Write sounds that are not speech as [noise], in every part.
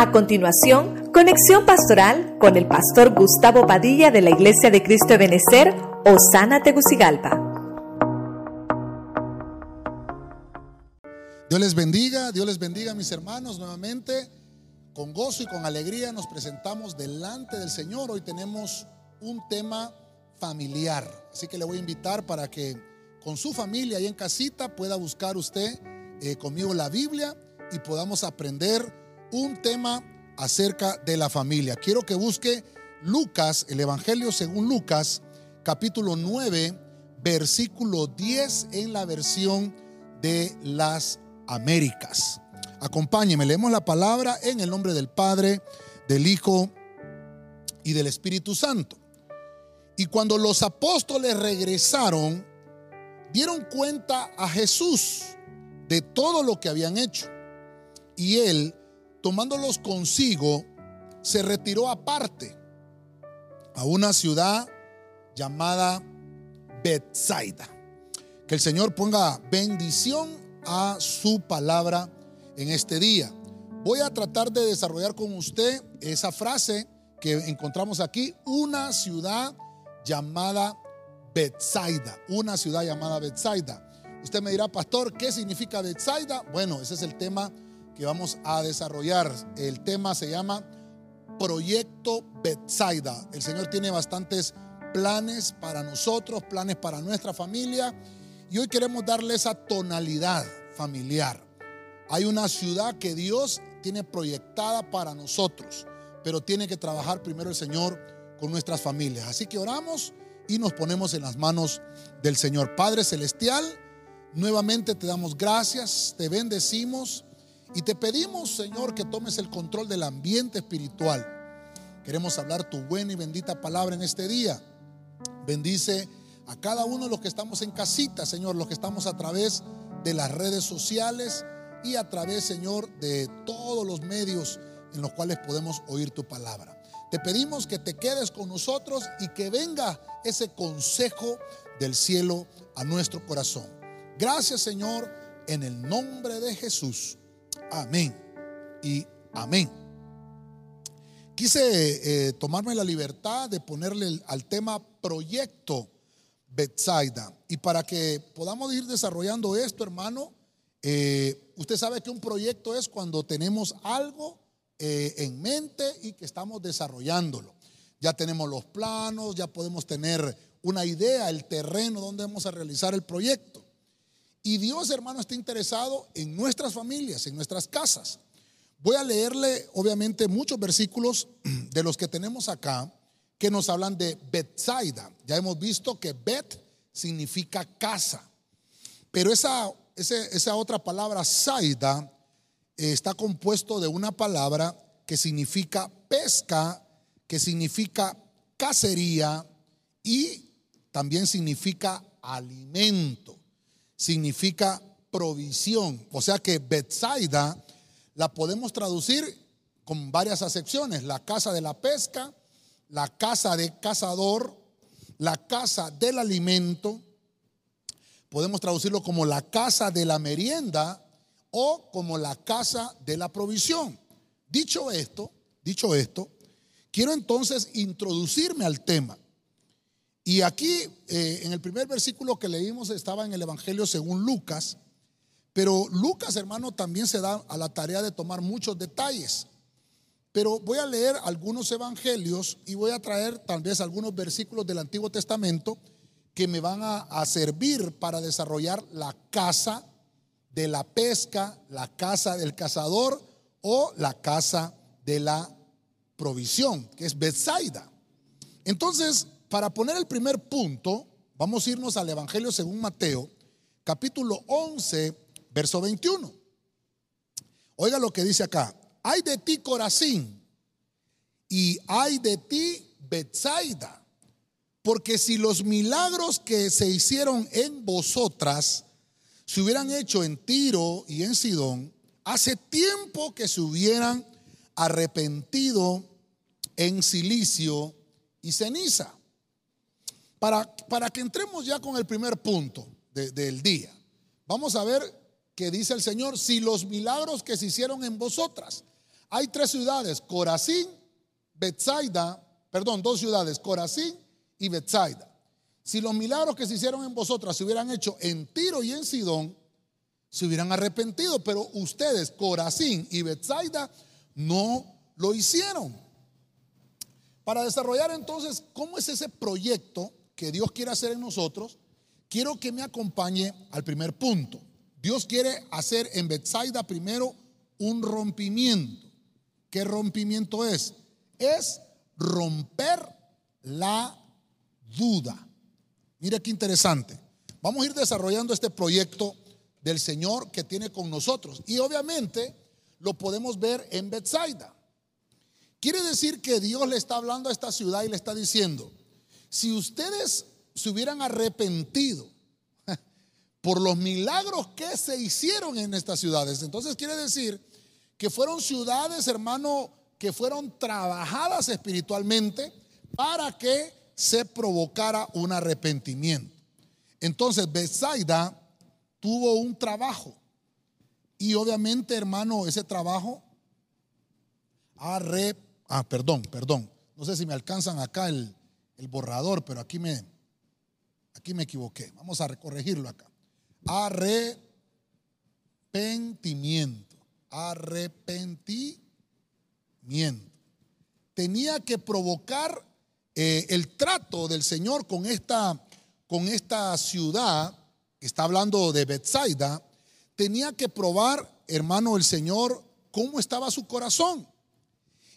A continuación, conexión pastoral con el pastor Gustavo Padilla de la Iglesia de Cristo de Benecer, Osana Tegucigalpa. Dios les bendiga, Dios les bendiga mis hermanos nuevamente. Con gozo y con alegría nos presentamos delante del Señor. Hoy tenemos un tema familiar. Así que le voy a invitar para que con su familia ahí en casita pueda buscar usted eh, conmigo la Biblia y podamos aprender un tema acerca de la familia. Quiero que busque Lucas, el Evangelio según Lucas, capítulo 9, versículo 10 en la versión de las Américas. Acompáñeme, leemos la palabra en el nombre del Padre, del Hijo y del Espíritu Santo. Y cuando los apóstoles regresaron, dieron cuenta a Jesús de todo lo que habían hecho. Y él, tomándolos consigo, se retiró aparte a una ciudad llamada Bethsaida. Que el Señor ponga bendición a su palabra en este día. Voy a tratar de desarrollar con usted esa frase que encontramos aquí, una ciudad llamada Bethsaida, una ciudad llamada Bethsaida. Usted me dirá, pastor, ¿qué significa Bethsaida? Bueno, ese es el tema que vamos a desarrollar. El tema se llama Proyecto Bethsaida. El Señor tiene bastantes planes para nosotros, planes para nuestra familia. Y hoy queremos darle esa tonalidad familiar. Hay una ciudad que Dios tiene proyectada para nosotros, pero tiene que trabajar primero el Señor con nuestras familias. Así que oramos y nos ponemos en las manos del Señor. Padre Celestial, nuevamente te damos gracias, te bendecimos y te pedimos, Señor, que tomes el control del ambiente espiritual. Queremos hablar tu buena y bendita palabra en este día. Bendice a cada uno de los que estamos en casita, Señor, los que estamos a través de las redes sociales y a través, Señor, de todos los medios en los cuales podemos oír tu palabra. Te pedimos que te quedes con nosotros y que venga ese consejo del cielo a nuestro corazón. Gracias Señor, en el nombre de Jesús. Amén y amén. Quise eh, tomarme la libertad de ponerle al tema proyecto Bethsaida. Y para que podamos ir desarrollando esto, hermano, eh, usted sabe que un proyecto es cuando tenemos algo eh, en mente y que estamos desarrollándolo. Ya tenemos los planos, ya podemos tener una idea, el terreno donde vamos a realizar el proyecto. Y Dios, hermano, está interesado en nuestras familias, en nuestras casas. Voy a leerle, obviamente, muchos versículos [clears throat] de los que tenemos acá que nos hablan de Bethsaida. Ya hemos visto que Bet significa casa. Pero esa, esa otra palabra, Saida, está compuesto de una palabra que significa pesca, que significa cacería y también significa alimento, significa provisión. O sea que Bethsaida la podemos traducir con varias acepciones, la casa de la pesca, la casa de cazador, la casa del alimento, podemos traducirlo como la casa de la merienda o como la casa de la provisión. Dicho esto, dicho esto, quiero entonces introducirme al tema. Y aquí, eh, en el primer versículo que leímos, estaba en el Evangelio según Lucas, pero Lucas, hermano, también se da a la tarea de tomar muchos detalles. Pero voy a leer algunos evangelios y voy a traer tal vez algunos versículos del Antiguo Testamento que me van a, a servir para desarrollar la casa de la pesca, la casa del cazador o la casa de la provisión, que es Bethsaida. Entonces, para poner el primer punto, vamos a irnos al Evangelio según Mateo, capítulo 11, verso 21. Oiga lo que dice acá. Hay de ti Corazín y hay de ti Bethsaida, porque si los milagros que se hicieron en vosotras se hubieran hecho en Tiro y en Sidón, hace tiempo que se hubieran arrepentido en silicio y ceniza. Para, para que entremos ya con el primer punto del día, vamos a ver que dice el Señor, si los milagros que se hicieron en vosotras, hay tres ciudades, Corazín, Bethsaida, perdón, dos ciudades, Corazín y Bethsaida. Si los milagros que se hicieron en vosotras se hubieran hecho en Tiro y en Sidón, se hubieran arrepentido, pero ustedes, Corazín y Bethsaida, no lo hicieron. Para desarrollar entonces cómo es ese proyecto que Dios quiere hacer en nosotros, quiero que me acompañe al primer punto. Dios quiere hacer en Bethsaida primero un rompimiento. ¿Qué rompimiento es? Es romper la duda. Mire qué interesante. Vamos a ir desarrollando este proyecto del Señor que tiene con nosotros. Y obviamente lo podemos ver en Bethsaida. Quiere decir que Dios le está hablando a esta ciudad y le está diciendo, si ustedes se hubieran arrepentido [laughs] por los milagros que se hicieron en estas ciudades, entonces quiere decir que fueron ciudades, hermano, que fueron trabajadas espiritualmente para que se provocara un arrepentimiento. Entonces, Bethsaida tuvo un trabajo. Y obviamente, hermano, ese trabajo arre, ah, perdón, perdón. No sé si me alcanzan acá el, el borrador, pero aquí me, aquí me equivoqué. Vamos a corregirlo acá. Arrepentimiento. Arrepentimiento. Tenía que provocar eh, el trato del Señor con esta, con esta ciudad, que está hablando de Bethsaida, tenía que probar, hermano, el Señor, cómo estaba su corazón.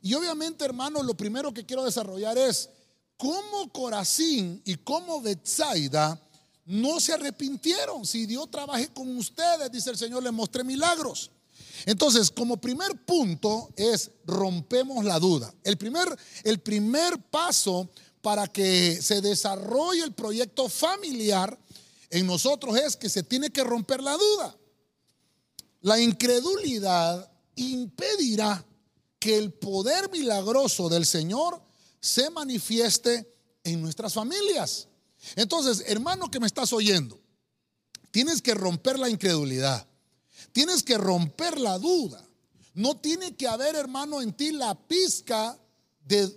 Y obviamente, hermano, lo primero que quiero desarrollar es cómo Corazín y cómo Bethsaida no se arrepintieron. Si Dios trabaje con ustedes, dice el Señor, les mostré milagros. Entonces, como primer punto es rompemos la duda. El primer, el primer paso para que se desarrolle el proyecto familiar en nosotros es que se tiene que romper la duda. La incredulidad impedirá que el poder milagroso del Señor se manifieste en nuestras familias. Entonces, hermano que me estás oyendo, tienes que romper la incredulidad. Tienes que romper la duda. No tiene que haber, hermano, en ti la pizca de,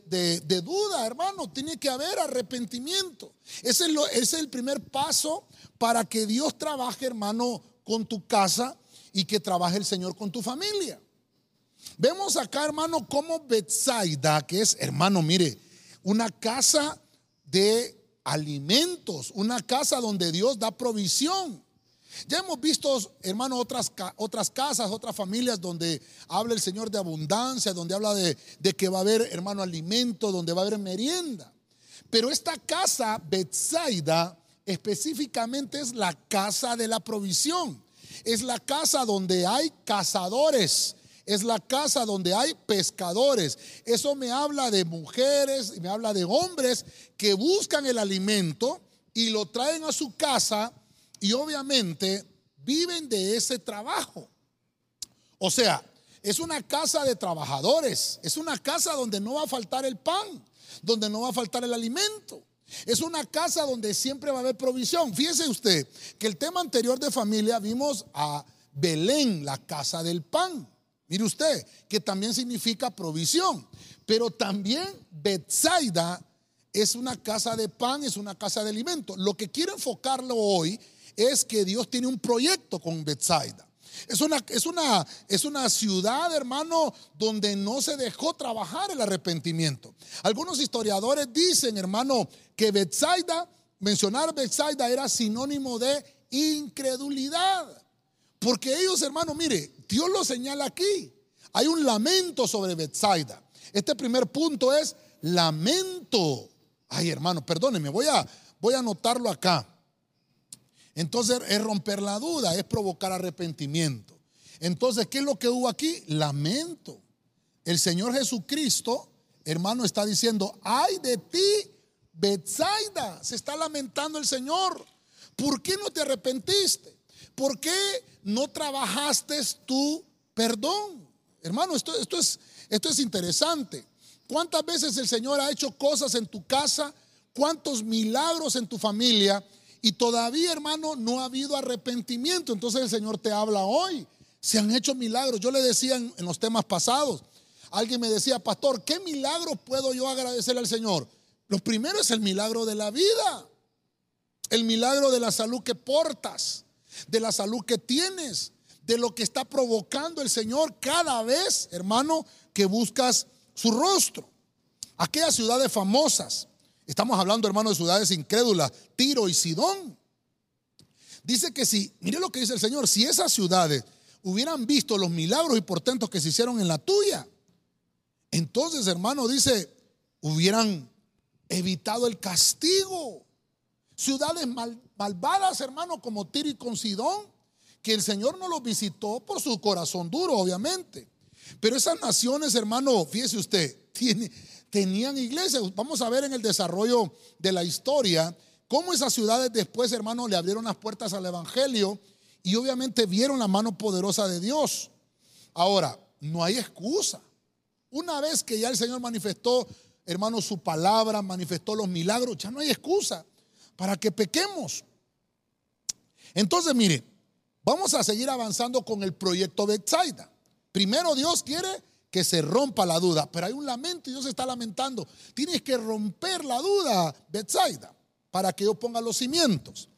duda, hermano. Tiene que haber arrepentimiento. Ese es, ese es el primer paso para que Dios trabaje, hermano, con tu casa y que trabaje el Señor con tu familia. Vemos acá, hermano, como Bethsaida, que es, hermano, mire, una casa de alimentos, una casa donde Dios da provisión. Ya hemos visto, hermano, otras, otras casas, otras familias donde habla el Señor de abundancia, donde habla de, de que va a haber, hermano, alimento, donde va a haber merienda. Pero esta casa, Bethsaida, específicamente es la casa de la provisión. Es la casa donde hay cazadores. Es la casa donde hay pescadores. Eso me habla de mujeres me habla de hombres que buscan el alimento y lo traen a su casa y obviamente viven de ese trabajo. O sea, es una casa de trabajadores, es una casa donde no va a faltar el pan, donde no va a faltar el alimento. Es una casa donde siempre va a haber provisión. Fíjese usted que el tema anterior de familia vimos a Belén, la casa del pan. Mire usted, que también significa provisión. Pero también Bethsaida es una casa de pan, es una casa de alimento. Lo que quiero enfocarlo hoy es que Dios tiene un proyecto con Bethsaida. Es una, es, una, es una ciudad, hermano, donde no se dejó trabajar el arrepentimiento. Algunos historiadores dicen, hermano, que Bethsaida, mencionar Bethsaida era sinónimo de incredulidad. Porque ellos, hermano, mire, Dios lo señala aquí. Hay un lamento sobre Bethsaida. Este primer punto es lamento. Ay, hermano, perdónenme, voy a, voy a anotarlo acá. Entonces es romper la duda, es provocar arrepentimiento. Entonces, ¿qué es lo que hubo aquí? Lamento. El Señor Jesucristo, hermano, está diciendo, ay de ti, Betsaida, se está lamentando el Señor. ¿Por qué no te arrepentiste? ¿Por qué no trabajaste tu perdón? Hermano, esto, es, esto es interesante. ¿Cuántas veces el Señor ha hecho cosas en tu casa? ¿Cuántos milagros en tu familia? Y todavía, hermano, no ha habido arrepentimiento. Entonces el Señor te habla hoy. Se han hecho milagros. Yo le decía en, los temas pasados, alguien me decía, pastor, ¿qué milagro puedo yo agradecerle al Señor? Lo primero es el milagro de la vida, el milagro de la salud que portas, de la salud que tienes, de lo que está provocando el Señor cada vez, hermano, que buscas su rostro. Aquellas ciudades famosas, estamos hablando, hermano, de ciudades incrédulas, Tiro y Sidón. Dice que si, mire lo que dice el Señor, si esas ciudades hubieran visto los milagros y portentos que se hicieron en la tuya, entonces, hermano, dice, hubieran evitado el castigo. Ciudades malvadas, hermano, como Tiro y con Sidón, que el Señor no los visitó por su corazón duro, obviamente. Pero esas naciones, hermano, fíjese usted, [laughs] tenían iglesias. Vamos a ver en el desarrollo de la historia cómo esas ciudades después, hermano, le abrieron las puertas al Evangelio y obviamente vieron la mano poderosa de Dios. Ahora, no hay excusa. Una vez que ya el Señor manifestó, hermano, su palabra, manifestó los milagros, ya no hay excusa para que pequemos. Entonces, mire, vamos a seguir avanzando con el proyecto Bethsaida. Primero Dios quiere que se rompa la duda, pero hay un lamento y Dios está lamentando. Tienes que romper la duda, Bethsaida, para que yo ponga los cimientos.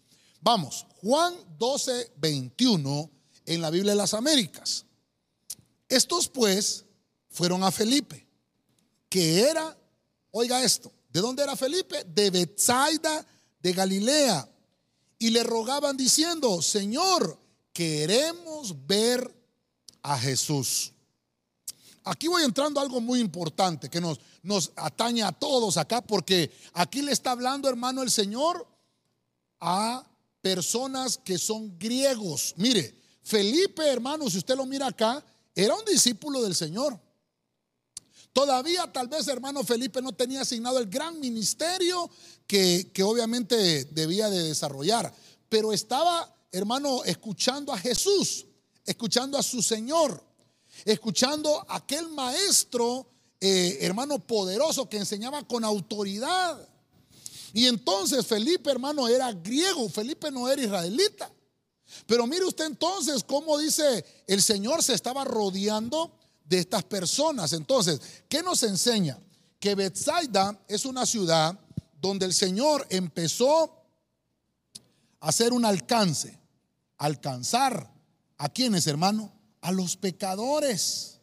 Vamos, Juan 12, 21 en la Biblia de las Américas. Estos pues fueron a Felipe, que era, oiga esto, ¿de dónde era Felipe? De Bethsaida de Galilea. Y le rogaban diciendo, Señor, queremos ver a Jesús. Aquí voy entrando algo muy importante que nos, nos atañe a todos acá, porque aquí le está hablando, hermano, el Señor a personas que son griegos. Mire, Felipe, hermano, si usted lo mira acá, era un discípulo del Señor. Todavía tal vez hermano Felipe no tenía asignado el gran ministerio que, obviamente debía de desarrollar, pero estaba hermano escuchando a Jesús, escuchando a su Señor, escuchando a aquel maestro eh, hermano poderoso que enseñaba con autoridad. Y entonces Felipe hermano era griego, Felipe no era israelita. Pero mire usted entonces cómo dice el Señor se estaba rodeando de estas personas. Entonces, ¿qué nos enseña? Que Bethsaida es una ciudad donde el Señor empezó a hacer un alcance, alcanzar a quienes, hermano, a los pecadores.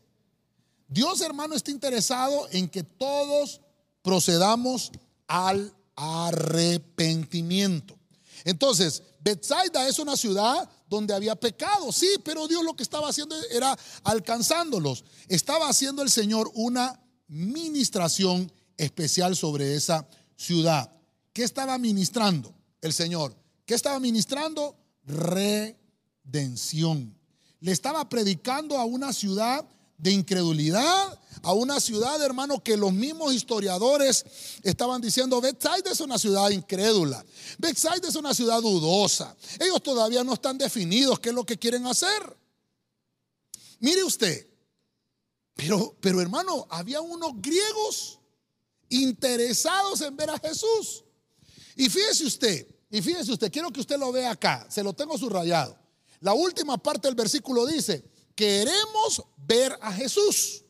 Dios, hermano, está interesado en que todos procedamos al arrepentimiento. Entonces, Bethsaida es una ciudad donde había pecado, sí, pero Dios lo que estaba haciendo era alcanzándolos. Estaba haciendo el Señor una ministración especial sobre esa ciudad. ¿Qué estaba ministrando el Señor? ¿Qué estaba ministrando? Redención. Le estaba predicando a una ciudad de incredulidad a una ciudad, hermano, que los mismos historiadores estaban diciendo, Bethsaida es una ciudad incrédula, Bethsaida es una ciudad dudosa, ellos todavía no están definidos qué es lo que quieren hacer. Mire usted, pero, pero hermano, había unos griegos interesados en ver a Jesús. Y fíjese usted, y fíjese usted, quiero que usted lo vea acá, se lo tengo subrayado. La última parte del versículo dice, queremos ver a Jesús.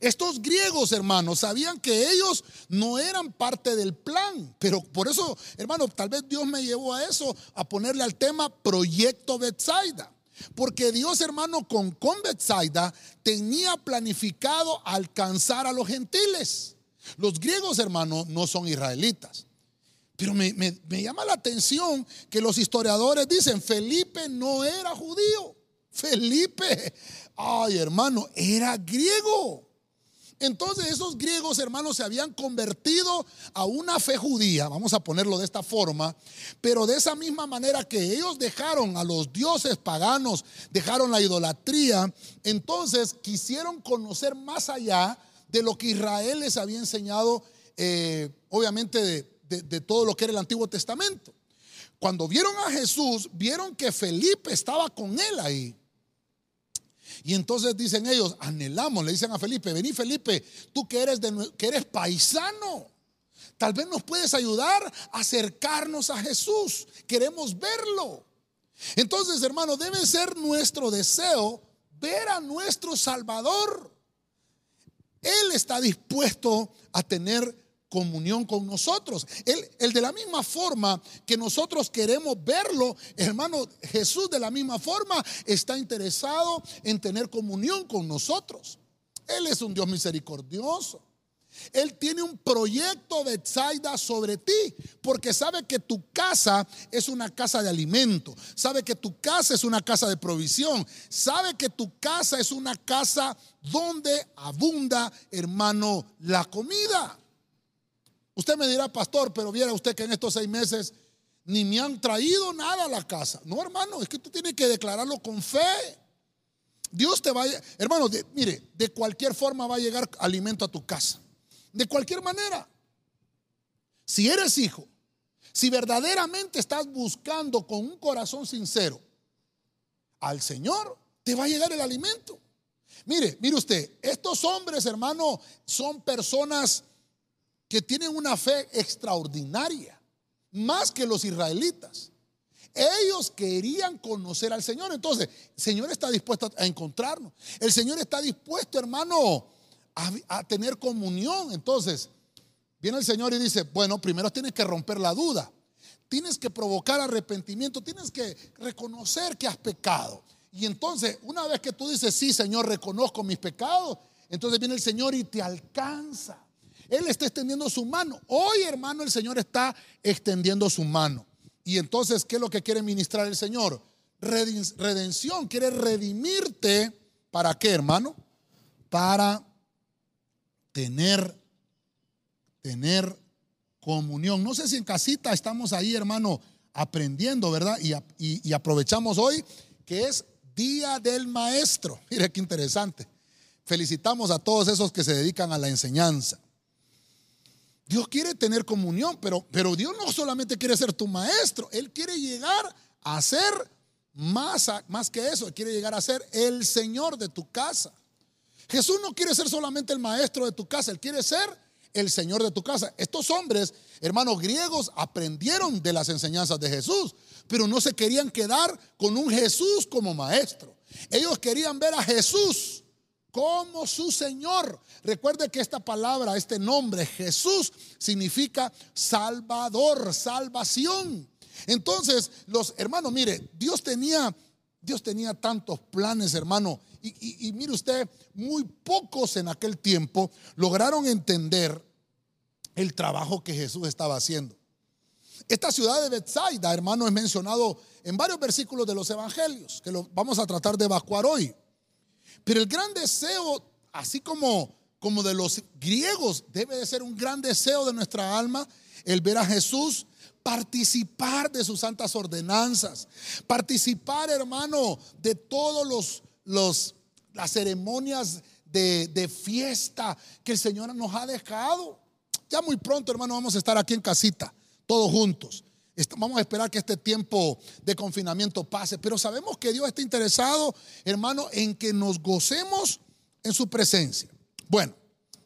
Estos griegos, hermanos, sabían que ellos no eran parte del plan, pero por eso, hermano, tal vez Dios me llevó a eso, a ponerle al tema proyecto Bethsaida. Porque Dios, hermano, con, con Bethsaida tenía planificado alcanzar a los gentiles. Los griegos, hermano, no son israelitas. Pero me, me llama la atención que los historiadores dicen, Felipe no era judío. Felipe, ay hermano, era griego. Entonces esos griegos hermanos se habían convertido a una fe judía, vamos a ponerlo de esta forma, pero de esa misma manera que ellos dejaron a los dioses paganos, dejaron la idolatría, entonces quisieron conocer más allá de lo que Israel les había enseñado, eh, obviamente de, de todo lo que era el Antiguo Testamento. Cuando vieron a Jesús, vieron que Felipe estaba con él ahí. Y entonces dicen ellos, anhelamos, le dicen a Felipe, vení Felipe, tú que eres, de, que eres paisano, tal vez nos puedes ayudar a acercarnos a Jesús, queremos verlo. Entonces, hermano, debe ser nuestro deseo ver a nuestro Salvador. Él está dispuesto a tener comunión con nosotros. Él, él, de la misma forma que nosotros queremos verlo, hermano, Jesús de la misma forma está interesado en tener comunión con nosotros. Él es un Dios misericordioso. Él tiene un proyecto de Zaida sobre ti, porque sabe que tu casa es una casa de alimento, sabe que tu casa es una casa de provisión, sabe que tu casa es una casa donde abunda, hermano, la comida. Usted me dirá, pastor, pero viera usted que en estos seis meses ni me han traído nada a la casa. No, hermano, es que tú tienes que declararlo con fe. Dios te va a, hermano, mire, de cualquier forma va a llegar alimento a tu casa. De cualquier manera. Si eres hijo, si verdaderamente estás buscando con un corazón sincero al Señor, te va a llegar el alimento. Mire, mire usted, estos hombres, hermano, son personas que tienen una fe extraordinaria, más que los israelitas. Ellos querían conocer al Señor. Entonces, el Señor está dispuesto a encontrarnos. El Señor está dispuesto, hermano, a, tener comunión. Entonces, viene el Señor y dice, bueno, primero tienes que romper la duda. Tienes que provocar arrepentimiento. Tienes que reconocer que has pecado. Y entonces, una vez que tú dices, sí, Señor, reconozco mis pecados, entonces viene el Señor y te alcanza. Él está extendiendo su mano. Hoy, hermano, el Señor está extendiendo su mano. Y entonces, ¿qué es lo que quiere ministrar el Señor? Redención. Quiere redimirte. ¿Para qué, hermano? Para tener, tener comunión. No sé si en casita estamos ahí, hermano, aprendiendo, ¿verdad? Y, y aprovechamos hoy que es Día del Maestro. [laughs] Mire qué interesante. Felicitamos a todos esos que se dedican a la enseñanza. Dios quiere tener comunión, pero, pero Dios no solamente quiere ser tu maestro, Él quiere llegar a ser más, más que eso, Él quiere llegar a ser el Señor de tu casa. Jesús no quiere ser solamente el maestro de tu casa, Él quiere ser el Señor de tu casa. Estos hombres, hermanos griegos, aprendieron de las enseñanzas de Jesús, pero no se querían quedar con un Jesús como maestro. Ellos querían ver a Jesús como su Señor. Recuerde que esta palabra, este nombre, Jesús, significa Salvador, salvación. Entonces, los hermanos, mire, Dios tenía, Dios tenía tantos planes, hermano. Y, mire usted, muy pocos en aquel tiempo lograron entender el trabajo que Jesús estaba haciendo. Esta ciudad de Bethsaida, hermano, es mencionado en varios versículos de los evangelios, que lo vamos a tratar de evacuar hoy. Pero el gran deseo, así como, como de los griegos, debe de ser un gran deseo de nuestra alma el ver a Jesús participar de sus santas ordenanzas, participar, hermano, de todos los, los las ceremonias de, de, fiesta que el Señor nos ha dejado. Ya muy pronto, hermano, vamos a estar aquí en casita, todos juntos. Vamos a esperar que este tiempo de confinamiento pase, pero sabemos que Dios está interesado, hermano, en que nos gocemos en su presencia. Bueno,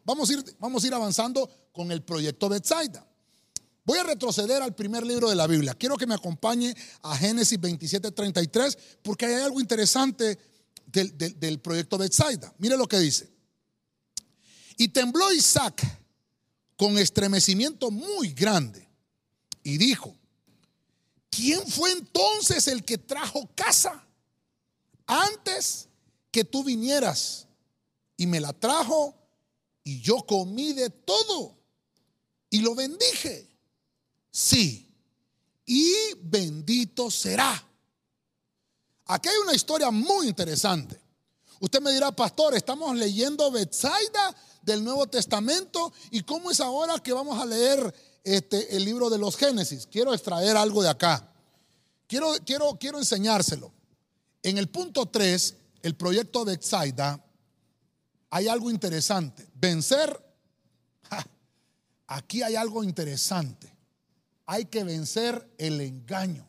vamos a ir, vamos a ir avanzando con el proyecto Bethsaida. Voy a retroceder al primer libro de la Biblia. Quiero que me acompañe a Génesis 27, 33, porque hay algo interesante del, del proyecto Bethsaida. Mire lo que dice. Y tembló Isaac con estremecimiento muy grande y dijo, ¿quién fue entonces el que trajo casa antes que tú vinieras? Y me la trajo y yo comí de todo y lo bendije. Sí, y bendito será. Aquí hay una historia muy interesante. Usted me dirá, pastor, estamos leyendo Betsaida del Nuevo Testamento y cómo es ahora que vamos a leer este, el libro de los Génesis. Quiero extraer algo de acá. Quiero, quiero, quiero enseñárselo. En el punto 3, el proyecto de Exaida, hay algo interesante. Vencer, [laughs] aquí hay algo interesante. Hay que vencer el engaño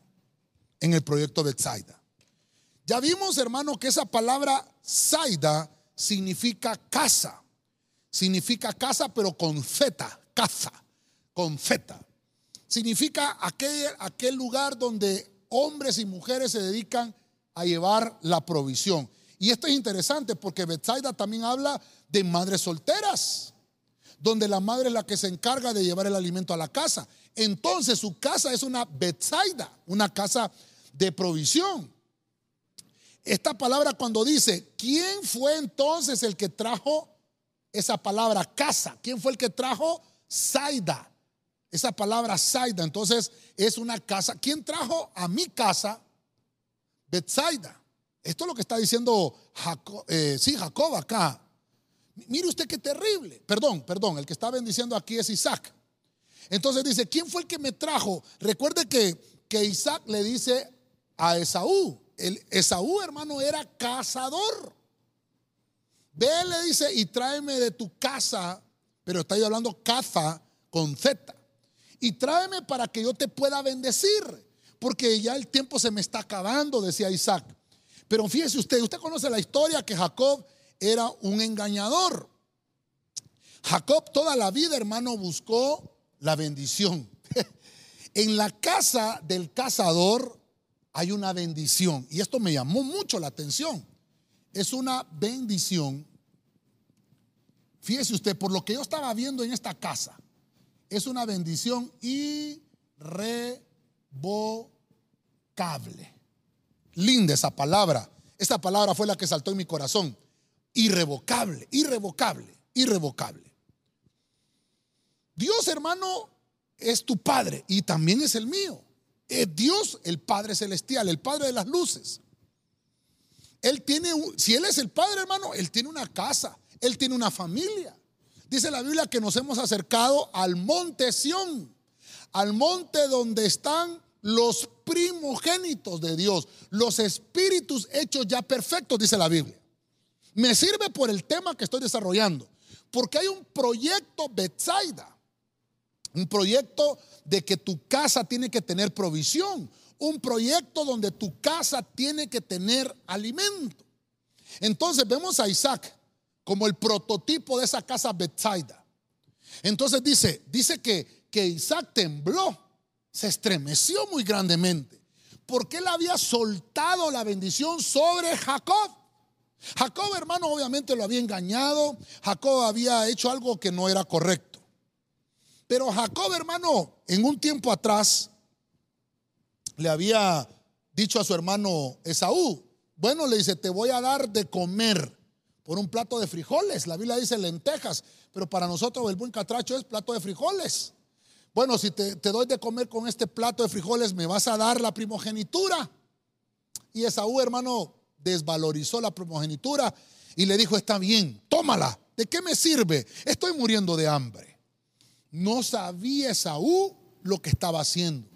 en el proyecto de Exaida. Ya vimos, hermano, que esa palabra Saida significa casa. Significa casa, pero con feta, casa con feta. Significa aquel, aquel lugar donde hombres y mujeres se dedican a llevar la provisión. Y esto es interesante porque Bethsaida también habla de madres solteras, donde la madre es la que se encarga de llevar el alimento a la casa. Entonces su casa es una Bethsaida, una casa de provisión. Esta palabra cuando dice, ¿quién fue entonces el que trajo esa palabra casa? ¿Quién fue el que trajo Saida? Esa palabra Saida, entonces es una casa. ¿Quién trajo a mi casa Bethsaida? Esto es lo que está diciendo Jacob, eh, sí, Jacob acá. Mire usted qué terrible. Perdón, perdón, el que está bendiciendo aquí es Isaac. Entonces dice, ¿quién fue el que me trajo? Recuerde que, que Isaac le dice a Esaú, el Esaú hermano era cazador. Ve, le dice, y tráeme de tu casa, pero está hablando caza con Z. Y tráeme para que yo te pueda bendecir, porque ya el tiempo se me está acabando, decía Isaac. Pero fíjese usted, usted conoce la historia que Jacob era un engañador. Jacob toda la vida, hermano, buscó la bendición. [laughs] en la casa del cazador hay una bendición. Y esto me llamó mucho la atención. Es una bendición. Fíjese usted, por lo que yo estaba viendo en esta casa, es una bendición irrevocable. Linda esa palabra. Esta palabra fue la que saltó en mi corazón. Irrevocable, irrevocable, irrevocable. Dios, hermano, es tu Padre y también es el mío. Es Dios, el Padre Celestial, el Padre de las luces. Él tiene, si Él es el Padre, hermano, Él tiene una casa, Él tiene una familia. Dice la Biblia que nos hemos acercado al monte Sión, al monte donde están los primogénitos de Dios, los espíritus hechos ya perfectos, dice la Biblia. Me sirve por el tema que estoy desarrollando, porque hay un proyecto Bethsaida, un proyecto de que tu casa tiene que tener provisión, un proyecto donde tu casa tiene que tener alimento. Entonces vemos a Isaac como el prototipo de esa casa Bethsaida. Entonces dice, dice que, que Isaac tembló se estremeció muy grandemente, porque él había soltado la bendición sobre Jacob. Jacob, hermano, obviamente lo había engañado, Jacob había hecho algo que no era correcto. Pero Jacob, hermano, en un tiempo atrás, le había dicho a su hermano Esaú, bueno, le dice, te voy a dar de comer por un plato de frijoles. La Biblia dice lentejas, pero para nosotros el buen catracho es plato de frijoles. Bueno, si te, doy de comer con este plato de frijoles, me vas a dar la primogenitura. Y Esaú, hermano, desvalorizó la primogenitura y le dijo, está bien, tómala. ¿De qué me sirve? Estoy muriendo de hambre. No sabía Esaú lo que estaba haciendo.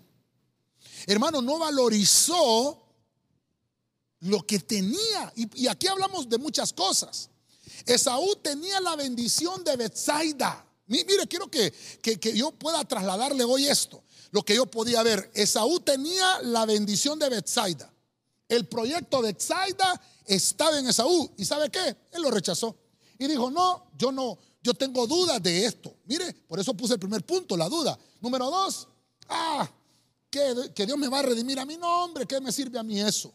Hermano, no valorizó lo que tenía. Y, aquí hablamos de muchas cosas. Esaú tenía la bendición de Bethsaida. Mire, quiero que, que, yo pueda trasladarle hoy esto. Lo que yo podía ver. Esaú tenía la bendición de Bethsaida. El proyecto de Bethsaida estaba en Esaú. ¿Y sabe qué? Él lo rechazó. Y dijo, no, yo no, yo tengo dudas de esto. Mire, por eso puse el primer punto, la duda. Número dos, ah, que, Dios me va a redimir a mi nombre, ¿qué me sirve a mí eso?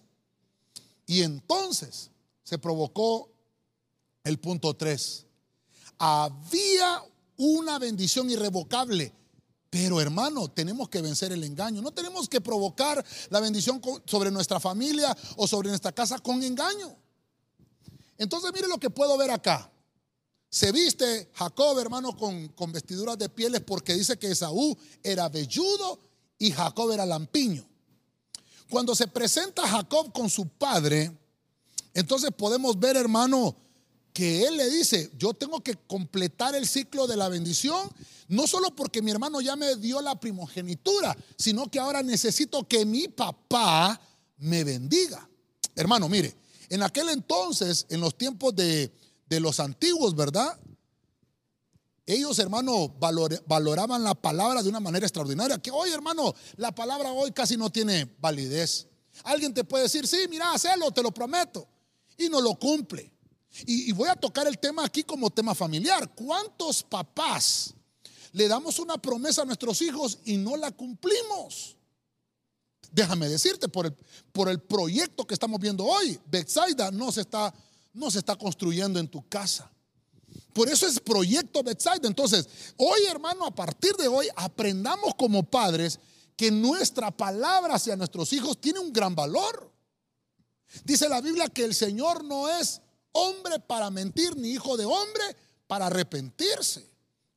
Y entonces se provocó el punto tres. Había una bendición irrevocable. Pero hermano, tenemos que vencer el engaño. No tenemos que provocar la bendición sobre nuestra familia o sobre nuestra casa con engaño. Entonces mire lo que puedo ver acá. Se viste Jacob, hermano, con, vestiduras de pieles porque dice que Esaú era velludo y Jacob era lampiño. Cuando se presenta Jacob con su padre, entonces podemos ver, hermano, que él le dice, yo tengo que completar el ciclo de la bendición, no solo porque mi hermano ya me dio la primogenitura, sino que ahora necesito que mi papá me bendiga. Hermano, mire, en aquel entonces, en los tiempos de, los antiguos, ¿verdad? Ellos, hermano, valoraban la palabra de una manera extraordinaria. Que hoy, hermano, la palabra hoy casi no tiene validez. Alguien te puede decir, sí, mira, hacelo, te lo prometo. Y no lo cumple. Y, voy a tocar el tema aquí como tema familiar. ¿Cuántos papás le damos una promesa a nuestros hijos y no la cumplimos? déjame decirte, por el, por el proyecto que estamos viendo hoy, Bethsaida no se, está, no se está construyendo en tu casa. Por eso es proyecto Bethsaida. Entonces, hoy hermano, a partir de hoy, aprendamos como padres que nuestra palabra hacia nuestros hijos tiene un gran valor. Dice la Biblia que el Señor no es hombre para mentir, ni hijo de hombre para arrepentirse.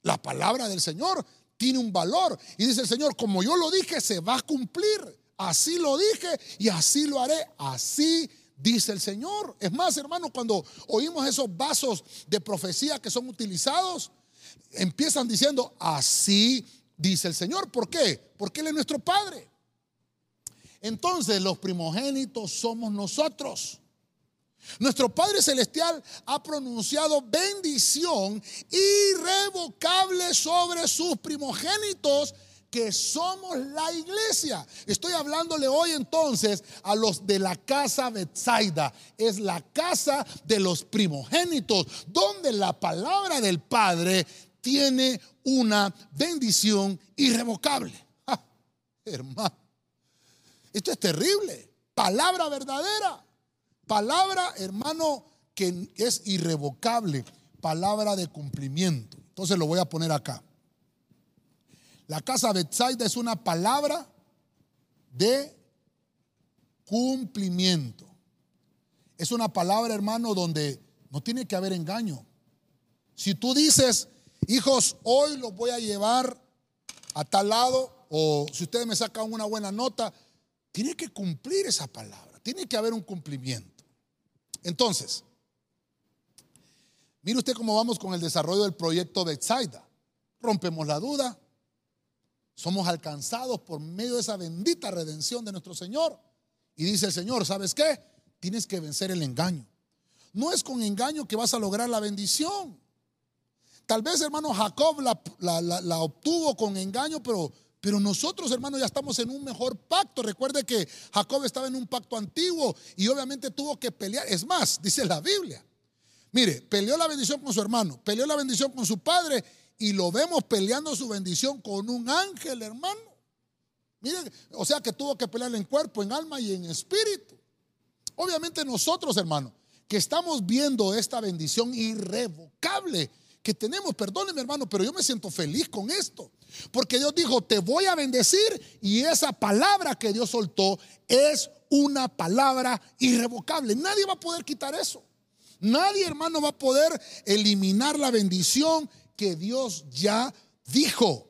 La palabra del Señor tiene un valor. Y dice el Señor, como yo lo dije, se va a cumplir. Así lo dije y así lo haré. Así dice el Señor. Es más, hermano, cuando oímos esos vasos de profecía que son utilizados, empiezan diciendo, así dice el Señor. ¿Por qué? Porque Él es nuestro Padre. Entonces los primogénitos somos nosotros. Nuestro Padre Celestial ha pronunciado bendición irrevocable sobre sus primogénitos que somos la iglesia. Estoy hablándole hoy entonces a los de la casa Betsaida. Es la casa de los primogénitos, donde la palabra del Padre tiene una bendición irrevocable. [laughs] hermano, esto es terrible. Palabra verdadera. Palabra, hermano, que es irrevocable. Palabra de cumplimiento. Entonces lo voy a poner acá. La casa Betsaida es una palabra de cumplimiento. Es una palabra, hermano, donde no tiene que haber engaño. Si tú dices, hijos, hoy los voy a llevar a tal lado, o si ustedes me sacan una buena nota, tiene que cumplir esa palabra. Tiene que haber un cumplimiento. Entonces, mire usted cómo vamos con el desarrollo del proyecto Betsaida. Rompemos la duda, somos alcanzados por medio de esa bendita redención de nuestro Señor. Y dice el Señor, ¿sabes qué? Tienes que vencer el engaño. No es con engaño que vas a lograr la bendición. Tal vez, hermano, Jacob la, obtuvo con engaño, pero, pero nosotros, hermano, ya estamos en un mejor pacto. Recuerde que Jacob estaba en un pacto antiguo y obviamente tuvo que pelear. Es más, dice la Biblia. Mire, peleó la bendición con su hermano, peleó la bendición con su padre y lo vemos peleando su bendición con un ángel, hermano. Miren, o sea que tuvo que pelear en cuerpo, en alma y en espíritu. Obviamente nosotros, hermano, que estamos viendo esta bendición irrevocable que tenemos, perdóneme hermano, pero yo me siento feliz con esto. Porque Dios dijo, te voy a bendecir y esa palabra que Dios soltó es una palabra irrevocable. Nadie va a poder quitar eso. Nadie, hermano, va a poder eliminar la bendición que Dios ya dijo.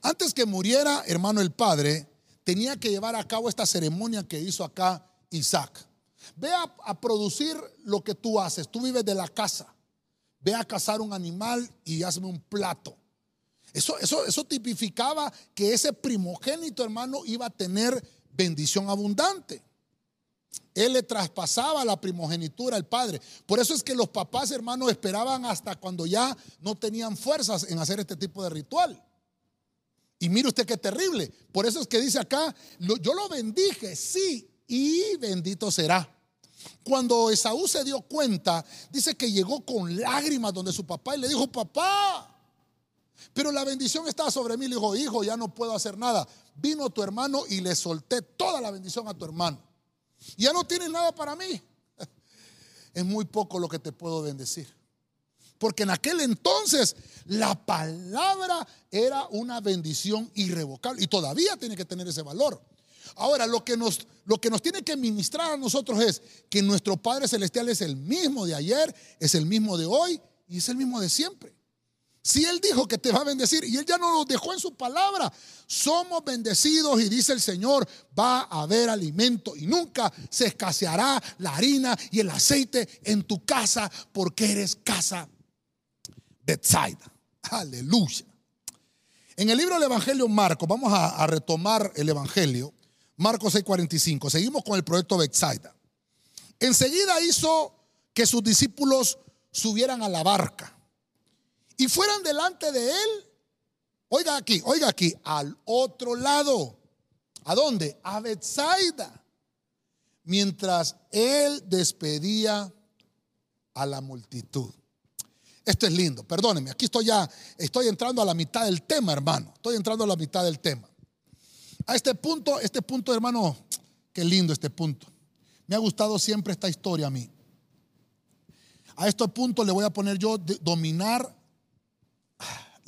Antes que muriera, hermano, el padre tenía que llevar a cabo esta ceremonia que hizo acá Isaac. Ve a, producir lo que tú haces. Tú vives de la casa. Ve a cazar un animal y hazme un plato. Eso, eso, eso tipificaba que ese primogénito, hermano, iba a tener bendición abundante. Él le traspasaba la primogenitura al padre. Por eso es que los papás, hermanos, esperaban hasta cuando ya no tenían fuerzas en hacer este tipo de ritual. Y mire usted qué terrible. Por eso es que dice acá, yo lo bendije, sí, y bendito será. Cuando Esaú se dio cuenta, dice que llegó con lágrimas donde su papá y le dijo, papá, pero la bendición estaba sobre mí. Le dijo, hijo, ya no puedo hacer nada. Vino tu hermano y le solté toda la bendición a tu hermano. Ya no tienes nada para mí. Es muy poco lo que te puedo bendecir. Porque en aquel entonces la palabra era una bendición irrevocable y todavía tiene que tener ese valor. Ahora, lo que, nos, lo que nos tiene que ministrar a nosotros es que nuestro Padre Celestial es el mismo de ayer, es el mismo de hoy y es el mismo de siempre. Si Él dijo que te va a bendecir y Él ya nos lo dejó en su palabra, somos bendecidos y dice el Señor, va a haber alimento y nunca se escaseará la harina y el aceite en tu casa porque eres casa Bethsaida. Aleluya. En el libro del Evangelio Marcos, vamos a, retomar el Evangelio, Marcos 6:45, seguimos con el proyecto Bethsaida. Enseguida hizo que sus discípulos subieran a la barca y fueran delante de él, oiga aquí, oiga aquí, al otro lado. ¿A dónde? A Bethsaida. Mientras él despedía a la multitud. Esto es lindo, perdónenme, aquí estoy ya, estoy entrando a la mitad del tema, hermano. Estoy entrando a la mitad del tema. A este punto, este punto, hermano, qué lindo este punto. Me ha gustado siempre esta historia a mí. A este punto le voy a poner yo dominar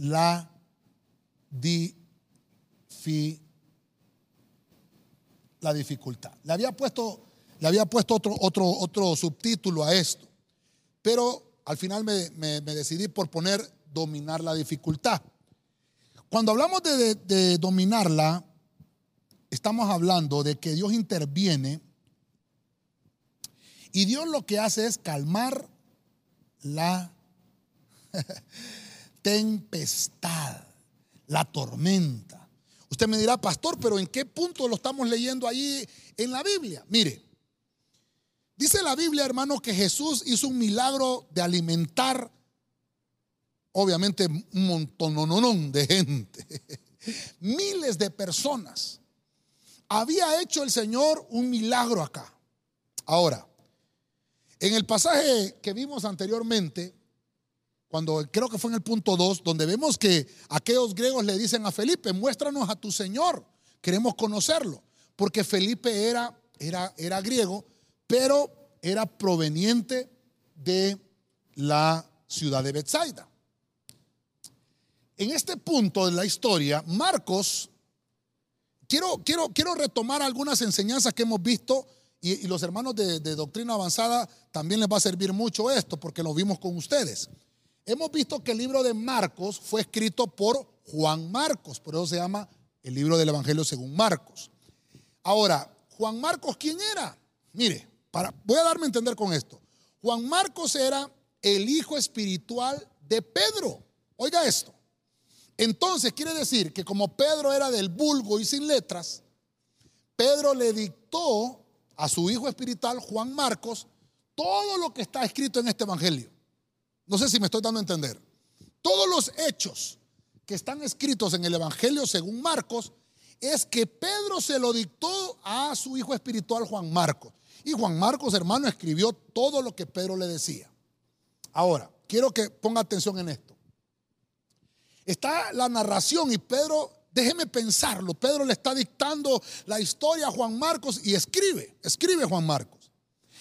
la la dificultad. Le había puesto, le había puesto otro, otro, otro subtítulo a esto, pero al final me, decidí por poner dominar la dificultad. Cuando hablamos de dominarla, estamos hablando de que Dios interviene y Dios lo que hace es calmar la [laughs] tempestad, la tormenta. Usted me dirá, pastor, pero ¿en qué punto lo estamos leyendo ahí en la Biblia? Mire, dice la Biblia, hermano, que Jesús hizo un milagro de alimentar, obviamente, un montón de gente, [laughs] miles de personas. Había hecho el Señor un milagro acá. Ahora, en el pasaje que vimos anteriormente, cuando creo que fue en el punto 2, donde vemos que aquellos griegos le dicen a Felipe, muéstranos a tu Señor, queremos conocerlo, porque Felipe era, era, era griego, pero era proveniente de la ciudad de Bethsaida. En este punto de la historia, Marcos, quiero, quiero, quiero retomar algunas enseñanzas que hemos visto y, los hermanos de, doctrina avanzada también les va a servir mucho esto porque lo vimos con ustedes. Hemos visto que el libro de Marcos fue escrito por Juan Marcos, por eso se llama el libro del Evangelio según Marcos. Ahora, Juan Marcos, ¿quién era? Mire, para, voy a darme a entender con esto. Juan Marcos era el hijo espiritual de Pedro. Oiga esto. Entonces quiere decir que como Pedro era del vulgo y sin letras, Pedro le dictó a su hijo espiritual, Juan Marcos, todo lo que está escrito en este Evangelio. No sé si me estoy dando a entender. Todos los hechos que están escritos en el Evangelio según Marcos es que Pedro se lo dictó a su hijo espiritual Juan Marcos. Y Juan Marcos, hermano, escribió todo lo que Pedro le decía. Ahora, quiero que ponga atención en esto. Está la narración y Pedro Déjeme pensarlo. Pedro le está dictando la historia a Juan Marcos y escribe, escribe Juan Marcos.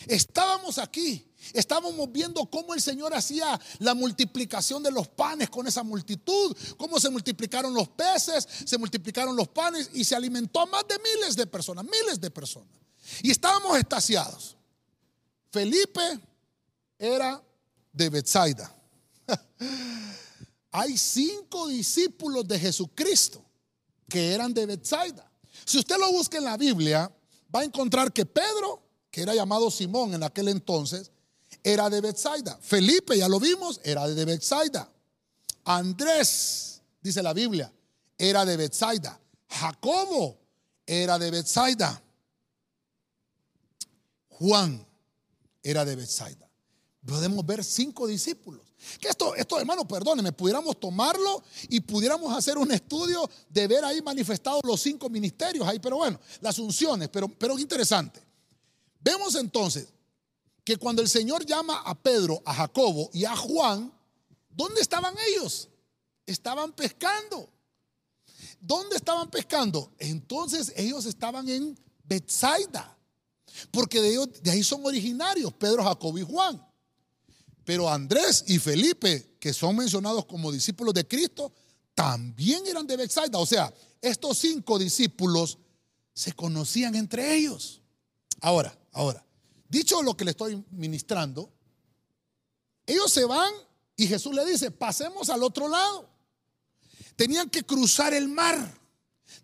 Estábamos aquí, estábamos viendo cómo el Señor hacía la multiplicación de los panes con esa multitud, cómo se multiplicaron los peces, se multiplicaron los panes y se alimentó a más de miles de personas, miles de personas. Y estábamos estasiados. Felipe era de Bethsaida. [laughs] Hay cinco discípulos de Jesucristo que eran de Bethsaida. Si usted lo busca en la Biblia, va a encontrar que Pedro, que era llamado Simón en aquel entonces, era de Bethsaida. Felipe, ya lo vimos, era de Bethsaida. Andrés, dice la Biblia, era de Bethsaida. Jacobo era de Bethsaida. Juan era de Bethsaida. Podemos ver cinco discípulos. Que esto, esto, hermano, perdóneme, pudiéramos tomarlo y pudiéramos hacer un estudio de ver ahí manifestados los cinco ministerios ahí, pero bueno, las unciones, pero, pero interesante. Vemos entonces que cuando el Señor llama a Pedro, a Jacobo y a Juan, ¿dónde estaban ellos? Estaban pescando. ¿Dónde estaban pescando? Entonces ellos estaban en Bethsaida, porque de, de ahí son originarios, Pedro, Jacobo y Juan. Pero Andrés y Felipe, que son mencionados como discípulos de Cristo, también eran de Bethsaida. O sea, estos cinco discípulos se conocían entre ellos. Ahora, ahora, dicho lo que le estoy ministrando, ellos se van y Jesús le dice, pasemos al otro lado. Tenían que cruzar el mar.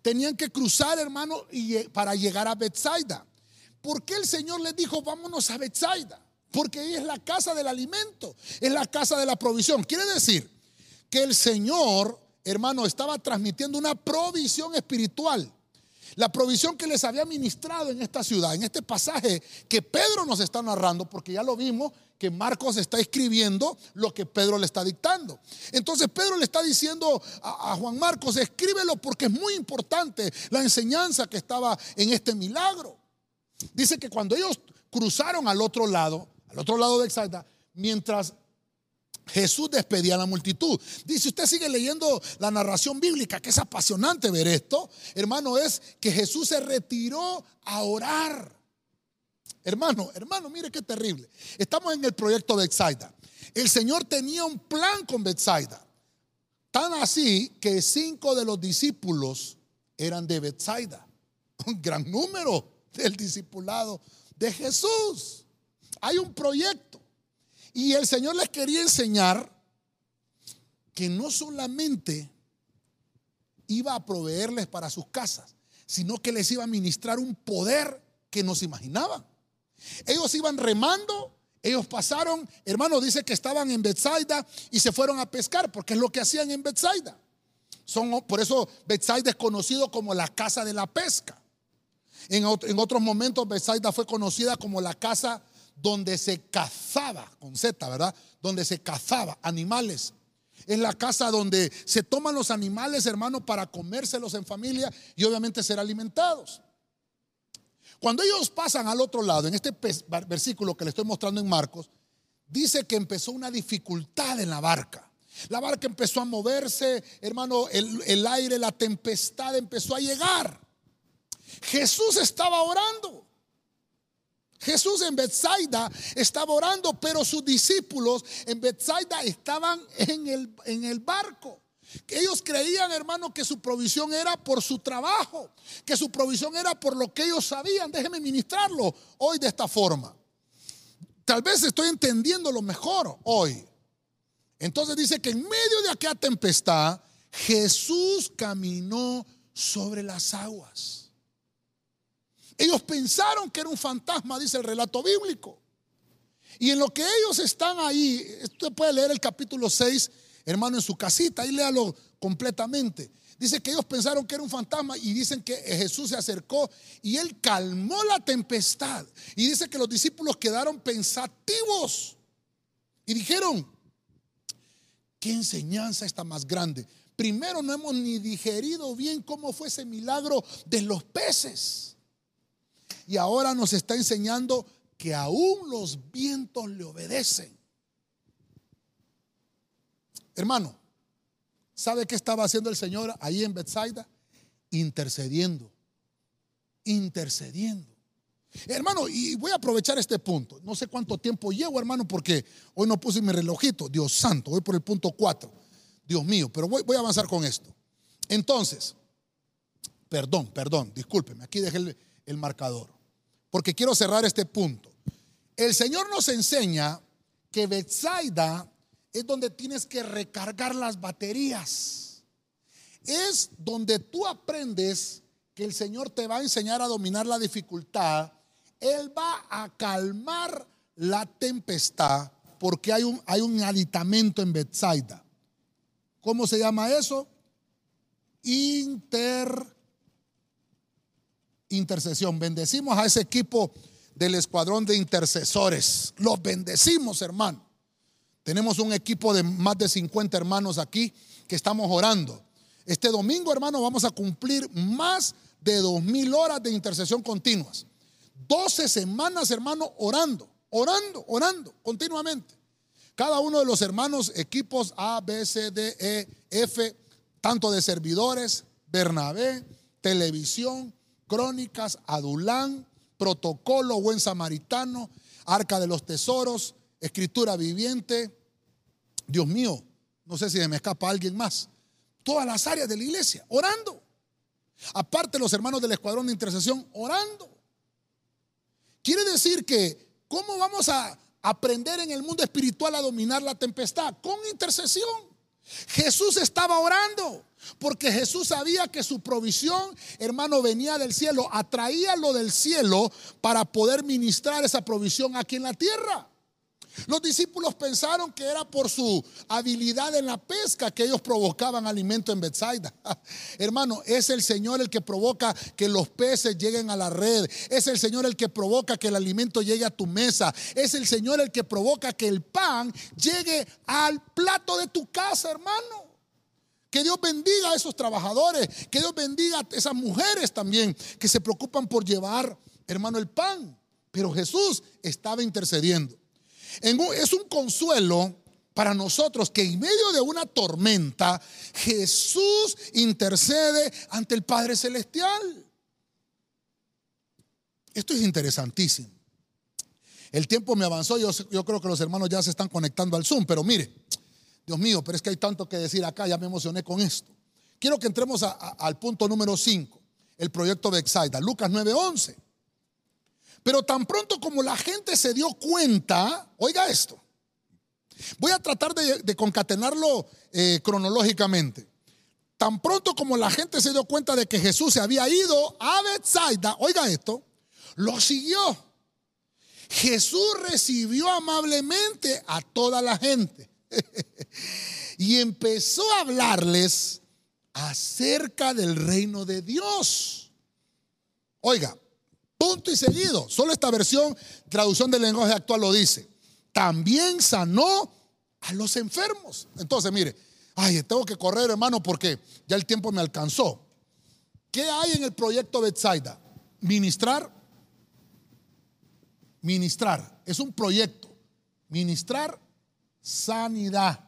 Tenían que cruzar, hermano, y, para llegar a Bethsaida. ¿Por qué el Señor les dijo, vámonos a Bethsaida? porque ahí es la casa del alimento, es la casa de la provisión. Quiere decir que el Señor, hermano, estaba transmitiendo una provisión espiritual. La provisión que les había ministrado en esta ciudad, en este pasaje que Pedro nos está narrando, porque ya lo vimos que Marcos está escribiendo lo que Pedro le está dictando. Entonces Pedro le está diciendo a, Juan Marcos, escríbelo porque es muy importante la enseñanza que estaba en este milagro. Dice que cuando ellos cruzaron al otro lado, al otro lado de Exalta, mientras Jesús despedía a la multitud. Dice, usted sigue leyendo la narración bíblica, que es apasionante ver esto. Hermano, es que Jesús se retiró a orar. Hermano, hermano, mire qué terrible. Estamos en el proyecto Bethsaida. El Señor tenía un plan con Bethsaida. Tan así que cinco de los discípulos eran de Bethsaida. Un gran número del discipulado de Jesús. Hay un proyecto. Y el Señor les quería enseñar que no solamente iba a proveerles para sus casas, sino que les iba a ministrar un poder que no se imaginaban. Ellos iban remando, ellos pasaron, hermano, dice que estaban en Bethsaida y se fueron a pescar, porque es lo que hacían en Bethsaida. Son, por eso Bethsaida es conocido como la casa de la pesca. En, en otros momentos Bethsaida fue conocida como la casa donde se cazaba, con Z, ¿verdad? Donde se cazaba animales. Es la casa donde se toman los animales, hermanos, para comérselos en familia y obviamente ser alimentados. Cuando ellos pasan al otro lado, en este versículo que le estoy mostrando en Marcos, dice que empezó una dificultad en la barca. La barca empezó a moverse, hermano, el, el aire, la tempestad empezó a llegar. Jesús estaba orando. Jesús en Bethsaida estaba orando, pero sus discípulos en Bethsaida estaban en el, en el barco. Ellos creían, hermano, que su provisión era por su trabajo, que su provisión era por lo que ellos sabían. Déjenme ministrarlo hoy de esta forma. Tal vez estoy entendiendo lo mejor hoy. Entonces dice que en medio de aquella tempestad, Jesús caminó sobre las aguas. Ellos pensaron que era un fantasma, dice el relato bíblico. Y en lo que ellos están ahí, usted puede leer el capítulo 6, hermano, en su casita, ahí léalo completamente. Dice que ellos pensaron que era un fantasma y dicen que Jesús se acercó y él calmó la tempestad. Y dice que los discípulos quedaron pensativos y dijeron, ¿qué enseñanza está más grande? Primero no hemos ni digerido bien cómo fue ese milagro de los peces. Y ahora nos está enseñando que aún los vientos le obedecen. Hermano, ¿sabe qué estaba haciendo el Señor ahí en Bethsaida? Intercediendo. Intercediendo. Hermano, y voy a aprovechar este punto. No sé cuánto tiempo llevo, hermano, porque hoy no puse mi relojito. Dios santo, voy por el punto 4. Dios mío, pero voy, a avanzar con esto. Entonces, perdón, perdón, discúlpeme, aquí dejé el marcador porque quiero cerrar este punto. El Señor nos enseña que Bethsaida es donde tienes que recargar las baterías. Es donde tú aprendes que el Señor te va a enseñar a dominar la dificultad. Él va a calmar la tempestad porque hay un, hay un aditamento en Bethsaida. ¿Cómo se llama eso? Inter intercesión. Bendecimos a ese equipo del escuadrón de intercesores. Los bendecimos, hermano. Tenemos un equipo de más de 50 hermanos aquí que estamos orando. Este domingo, hermano, vamos a cumplir más de dos mil horas de intercesión continuas. 12 semanas, hermano, orando, orando, orando continuamente. Cada uno de los hermanos, equipos A, B, C, D, E, F, tanto de servidores, Bernabé, televisión, Crónicas, Adulán, Protocolo, Buen Samaritano, Arca de los Tesoros, Escritura Viviente. Dios mío, no sé si me escapa alguien más. Todas las áreas de la iglesia, orando. Aparte los hermanos del escuadrón de intercesión, orando. Quiere decir que, ¿cómo vamos a aprender en el mundo espiritual a dominar la tempestad? Con intercesión. Jesús estaba orando. Porque Jesús sabía que su provisión, hermano, venía del cielo, atraía lo del cielo para poder ministrar esa provisión aquí en la tierra. Los discípulos pensaron que era por su habilidad en la pesca que ellos provocaban alimento en Bethsaida. [laughs] Hermano, es el Señor el que provoca que los peces lleguen a la red. Es el Señor el que provoca que el alimento llegue a tu mesa. Es el Señor el que provoca que el pan llegue al plato de tu casa, hermano. Que Dios bendiga a esos trabajadores. Que Dios bendiga a esas mujeres también que se preocupan por llevar, hermano, el pan. Pero Jesús estaba intercediendo es un consuelo para nosotros que en medio de una tormenta Jesús intercede ante el Padre Celestial. Esto es interesantísimo. El tiempo me avanzó, yo, yo, creo que los hermanos ya se están conectando al Zoom, pero mire, Dios mío, pero es que hay tanto que decir acá, ya me emocioné con esto. Quiero que entremos al punto número 5, el proyecto de Exaida, Lucas 9:11. Pero tan pronto como la gente se dio cuenta, oiga esto, voy a tratar de, concatenarlo eh, cronológicamente. Tan pronto como la gente se dio cuenta de que Jesús se había ido a Bethsaida, oiga esto, lo siguió. Jesús recibió amablemente a toda la gente [laughs] y empezó a hablarles acerca del reino de Dios. Oiga, punto y seguido, solo esta versión, traducción del lenguaje actual lo dice. También sanó a los enfermos. Entonces, mire, ay, tengo que correr, hermano, porque ya el tiempo me alcanzó. ¿Qué hay en el proyecto Bethsaida? Ministrar ministrar. Es un proyecto. Ministrar sanidad.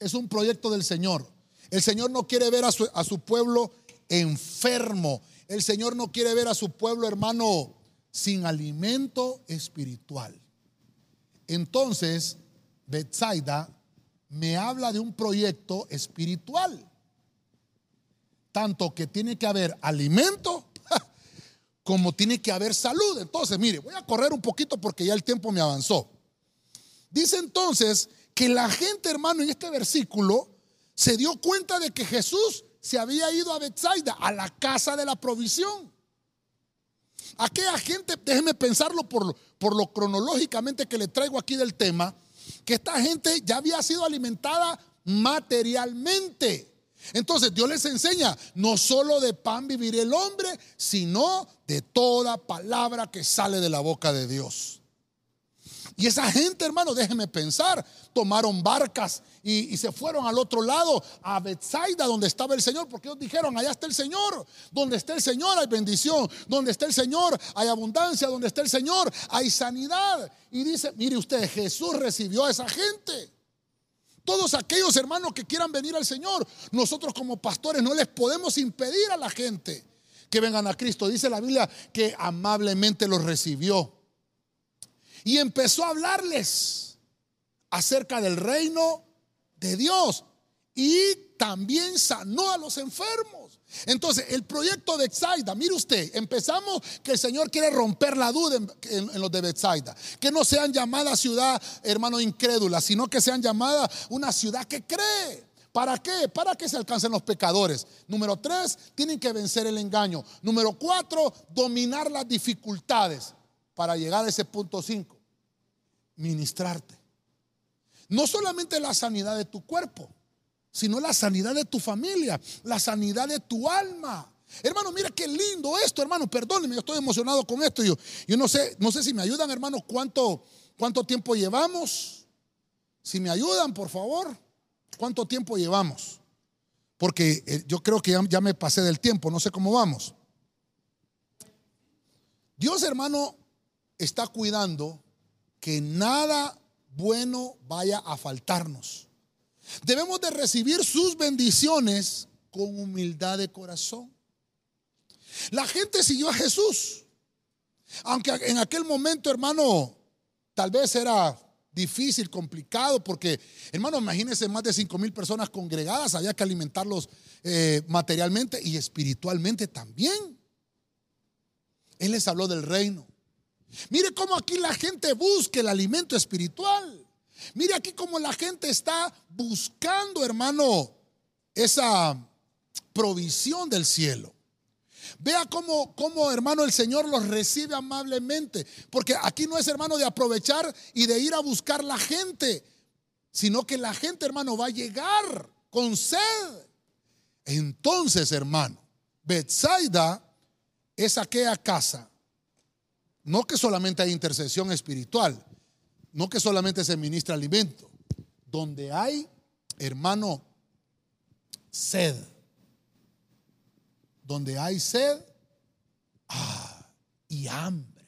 Es un proyecto del Señor. El Señor no quiere ver a su, a su pueblo enfermo. El Señor no quiere ver a su pueblo, hermano, sin alimento espiritual. Entonces, Bethsaida me habla de un proyecto espiritual. Tanto que tiene que haber alimento [laughs] como tiene que haber salud. Entonces, mire, voy a correr un poquito porque ya el tiempo me avanzó. Dice entonces que la gente, hermano, en este versículo se dio cuenta de que Jesús se había ido a Bethsaida, a la casa de la provisión. Aquella gente, déjeme pensarlo por, por lo cronológicamente que le traigo aquí del tema, que esta gente ya había sido alimentada materialmente. Entonces Dios les enseña, no solo de pan vivir el hombre, sino de toda palabra que sale de la boca de Dios. Y esa gente, hermano, déjenme pensar, tomaron barcas y, se fueron al otro lado, a Bethsaida, donde estaba el Señor, porque ellos dijeron, allá está el Señor, donde está el Señor hay bendición, donde está el Señor hay abundancia, donde está el Señor hay sanidad. Y dice, mire usted, Jesús recibió a esa gente. Todos aquellos hermanos que quieran venir al Señor, nosotros como pastores no les podemos impedir a la gente que vengan a Cristo. Dice la Biblia que amablemente los recibió. Y empezó a hablarles acerca del reino de Dios. Y también sanó a los enfermos. Entonces, el proyecto de Bethsaida, mire usted, empezamos que el Señor quiere romper la duda en, los de Bethsaida, que no sean llamada ciudad, hermano, incrédula, sino que sean llamada una ciudad que cree. ¿Para qué? Para que se alcancen los pecadores. Número tres, tienen que vencer el engaño. Número cuatro, dominar las dificultades. Para llegar a ese punto cinco, ministrarte. No solamente la sanidad de tu cuerpo, sino la sanidad de tu familia, la sanidad de tu alma. Hermano, mira qué lindo esto, hermano. Perdóneme, yo estoy emocionado con esto. Yo, yo no sé, no sé si me ayudan, hermano, cuánto, cuánto tiempo llevamos. Si me ayudan, por favor, ¿cuánto tiempo llevamos? Porque eh, yo creo que ya, ya me pasé del tiempo, no sé cómo vamos. Dios, hermano, está cuidando que nada bueno vaya a faltarnos. Debemos de recibir sus bendiciones con humildad de corazón. La gente siguió a Jesús. Aunque en aquel momento, hermano, tal vez era difícil, complicado, porque, hermano, imagínense más de 5 mil personas congregadas, había que alimentarlos eh, materialmente y espiritualmente también. Él les habló del reino. Mire cómo aquí la gente busca el alimento espiritual. Mire aquí cómo la gente está buscando, hermano, esa provisión del cielo. Vea cómo, cómo, hermano, el Señor los recibe amablemente. Porque aquí no es, hermano, de aprovechar y de ir a buscar la gente, sino que la gente, hermano, va a llegar con sed. Entonces, hermano, Bethsaida es aquella casa. No que solamente hay intercesión espiritual, no que solamente se ministra alimento, donde hay, hermano, sed. Donde hay sed ah, y hambre.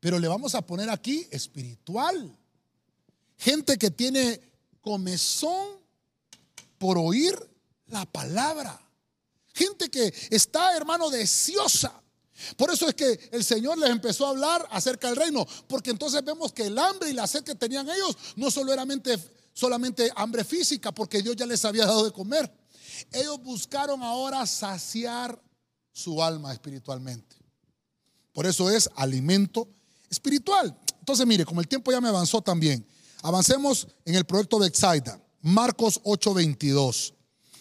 pero le vamos a poner aquí espiritual. Gente que tiene comezón por oír la palabra. Gente que está, hermano, deseosa. Por eso es que el Señor les empezó a hablar acerca del reino, porque entonces vemos que el hambre y la sed que tenían ellos no solo era solamente hambre física, porque Dios ya les había dado de comer. Ellos buscaron ahora saciar su alma espiritualmente. Por eso es alimento espiritual. Entonces, mire, como el tiempo ya me avanzó también, avancemos en el proyecto de Exaida, Marcos 8:22,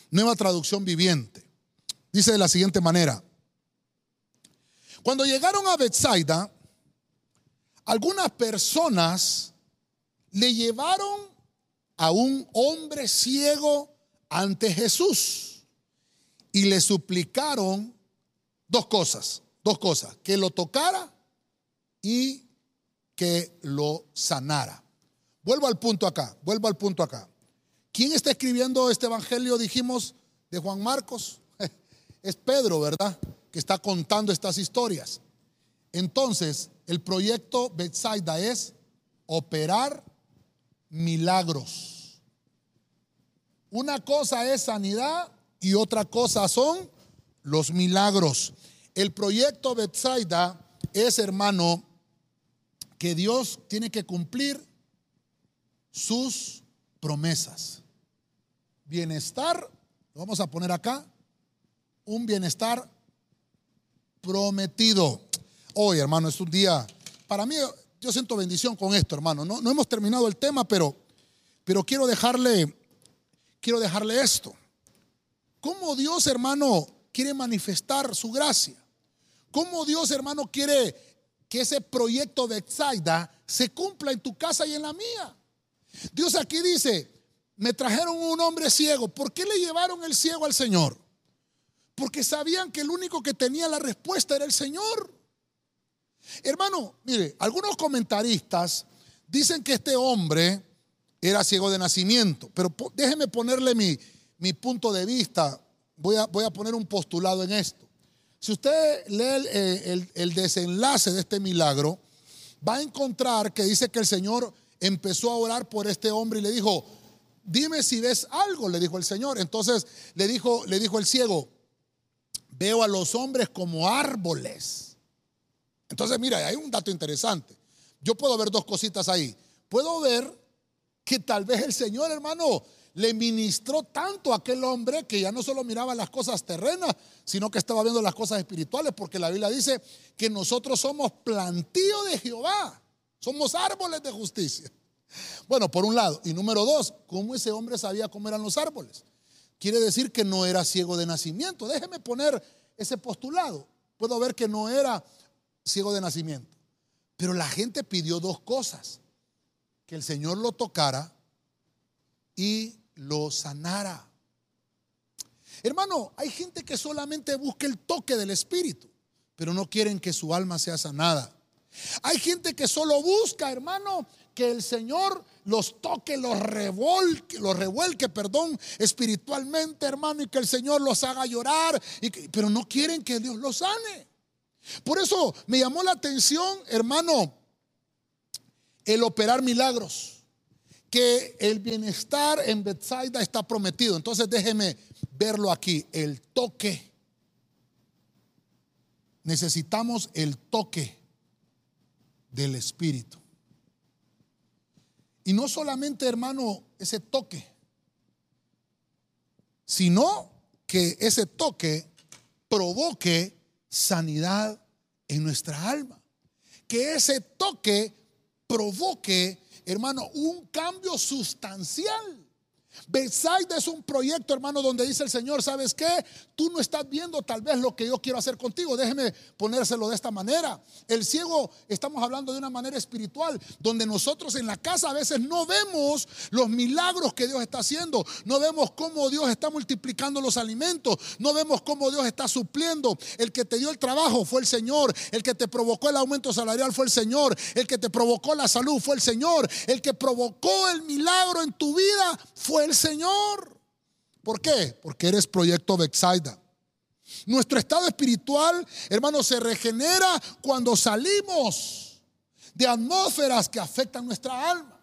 nueva traducción viviente. Dice de la siguiente manera: Cuando llegaron a Bethsaida, algunas personas le llevaron a un hombre ciego ante Jesús y le suplicaron dos cosas, dos cosas, que lo tocara y que lo sanara. Vuelvo al punto acá, vuelvo al punto acá. ¿Quién está escribiendo este evangelio, dijimos, de Juan Marcos? [laughs] Es Pedro, ¿verdad? Que está contando estas historias. Entonces, el proyecto Bethsaida es operar milagros. Una cosa es sanidad y otra cosa son los milagros. El proyecto Bethsaida es, hermano, que Dios tiene que cumplir sus promesas. Bienestar, lo vamos a poner acá, un bienestar prometido. Hoy, hermano, es un día, para mí, yo siento bendición con esto, hermano. No, no hemos terminado el tema, pero, pero quiero dejarle, quiero dejarle esto. ¿Cómo Dios, hermano, quiere manifestar su gracia? ¿Cómo Dios, hermano, quiere que ese proyecto de Exaida se cumpla en tu casa y en la mía? Dios aquí dice, me trajeron un hombre ciego. ¿Por qué le llevaron el ciego al Señor? Porque sabían que el único que tenía la respuesta era el Señor. Hermano, mire, algunos comentaristas dicen que este hombre era ciego de nacimiento, pero déjeme ponerle mi, mi punto de vista. Voy a, voy a poner un postulado en esto. Si usted lee el, el, desenlace de este milagro, va a encontrar que dice que el Señor empezó a orar por este hombre y le dijo, dime si ves algo, le dijo el Señor. Entonces le dijo, le dijo el ciego, veo a los hombres como árboles. Entonces, mira, hay un dato interesante. Yo puedo ver dos cositas ahí. Puedo ver que tal vez el Señor, hermano, le ministró tanto a aquel hombre que ya no solo miraba las cosas terrenas, sino que estaba viendo las cosas espirituales, porque la Biblia dice que nosotros somos plantío de Jehová, somos árboles de justicia. Bueno, por un lado. Y número dos, ¿cómo ese hombre sabía cómo eran los árboles? Quiere decir que no era ciego de nacimiento. Déjeme poner ese postulado. Puedo ver que no era ciego de nacimiento. Pero la gente pidió dos cosas. Que el Señor lo tocara y lo sanara. Hermano, hay gente que solamente busca el toque del Espíritu, pero no quieren que su alma sea sanada. Hay gente que solo busca, hermano, que el Señor los toque, los revuelque, los revuelque, perdón, espiritualmente, hermano, y que el Señor los haga llorar, pero no quieren que Dios los sane. Por eso me llamó la atención, hermano, el operar milagros que el bienestar en Bethsaida está prometido. Entonces déjeme verlo aquí, el toque. Necesitamos el toque del Espíritu. Y no solamente, hermano, ese toque, sino que ese toque provoque sanidad en nuestra alma. Que ese toque provoque hermano, un cambio sustancial. Bethsaida es un proyecto, hermano, donde dice el Señor, ¿sabes qué? Tú no estás viendo tal vez lo que yo quiero hacer contigo. Déjeme ponérselo de esta manera. El ciego, estamos hablando de una manera espiritual, donde nosotros en la casa a veces no vemos los milagros que Dios está haciendo. No vemos cómo Dios está multiplicando los alimentos. No vemos cómo Dios está supliendo. El que te dio el trabajo fue el Señor. El que te provocó el aumento salarial fue el Señor. El que te provocó la salud fue el Señor. El que provocó el milagro en tu vida fue el Señor. ¿Por qué? Porque eres proyecto Bexaida. Nuestro estado espiritual, hermano, se regenera cuando salimos de atmósferas que afectan nuestra alma.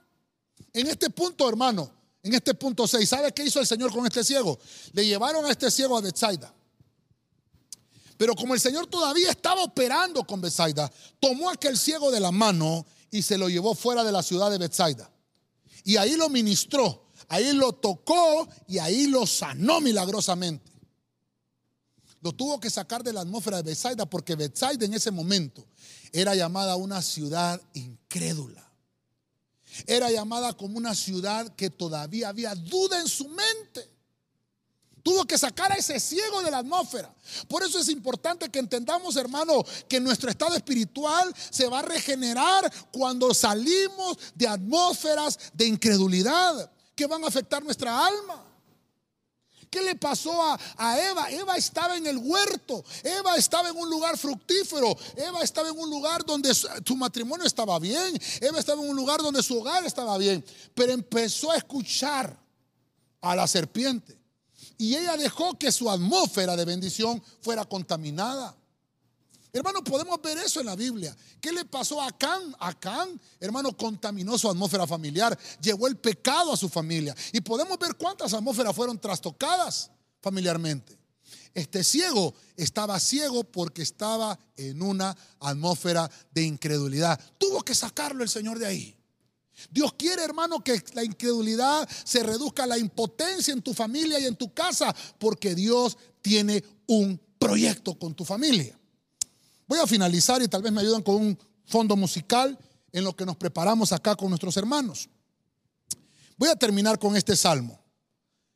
En este punto, hermano, en este punto 6, ¿sabe qué hizo el Señor con este ciego? Le llevaron a este ciego a Bethsaida. Pero como el Señor todavía estaba operando con Bethsaida, tomó aquel ciego de la mano y se lo llevó fuera de la ciudad de Bethsaida. Y ahí lo ministró, ahí lo tocó y ahí lo sanó milagrosamente. Lo tuvo que sacar de la atmósfera de Bethsaida porque Bethsaida en ese momento era llamada una ciudad incrédula. Era llamada como una ciudad que todavía había duda en su mente. Tuvo que sacar a ese ciego de la atmósfera. Por eso es importante que entendamos, hermano, que nuestro estado espiritual se va a regenerar cuando salimos de atmósferas de incredulidad que van a afectar nuestra alma. ¿Qué le pasó a, a, Eva? Eva estaba en el huerto, Eva estaba en un lugar fructífero, Eva estaba en un lugar donde su, su, matrimonio estaba bien, Eva estaba en un lugar donde su hogar estaba bien, pero empezó a escuchar a la serpiente y ella dejó que su atmósfera de bendición fuera contaminada. Hermano, podemos ver eso en la Biblia. ¿Qué le pasó a Acán? Acán, hermano, contaminó su atmósfera familiar, llevó el pecado a su familia. Y podemos ver cuántas atmósferas fueron trastocadas familiarmente. Este ciego estaba ciego porque estaba en una atmósfera de incredulidad. Tuvo que sacarlo el Señor de ahí. Dios quiere, hermano, que la incredulidad se reduzca a la impotencia en tu familia y en tu casa, porque Dios tiene un proyecto con tu familia. Voy a finalizar y tal vez me ayudan con un fondo musical en lo que nos preparamos acá con nuestros hermanos. Voy a terminar con este salmo.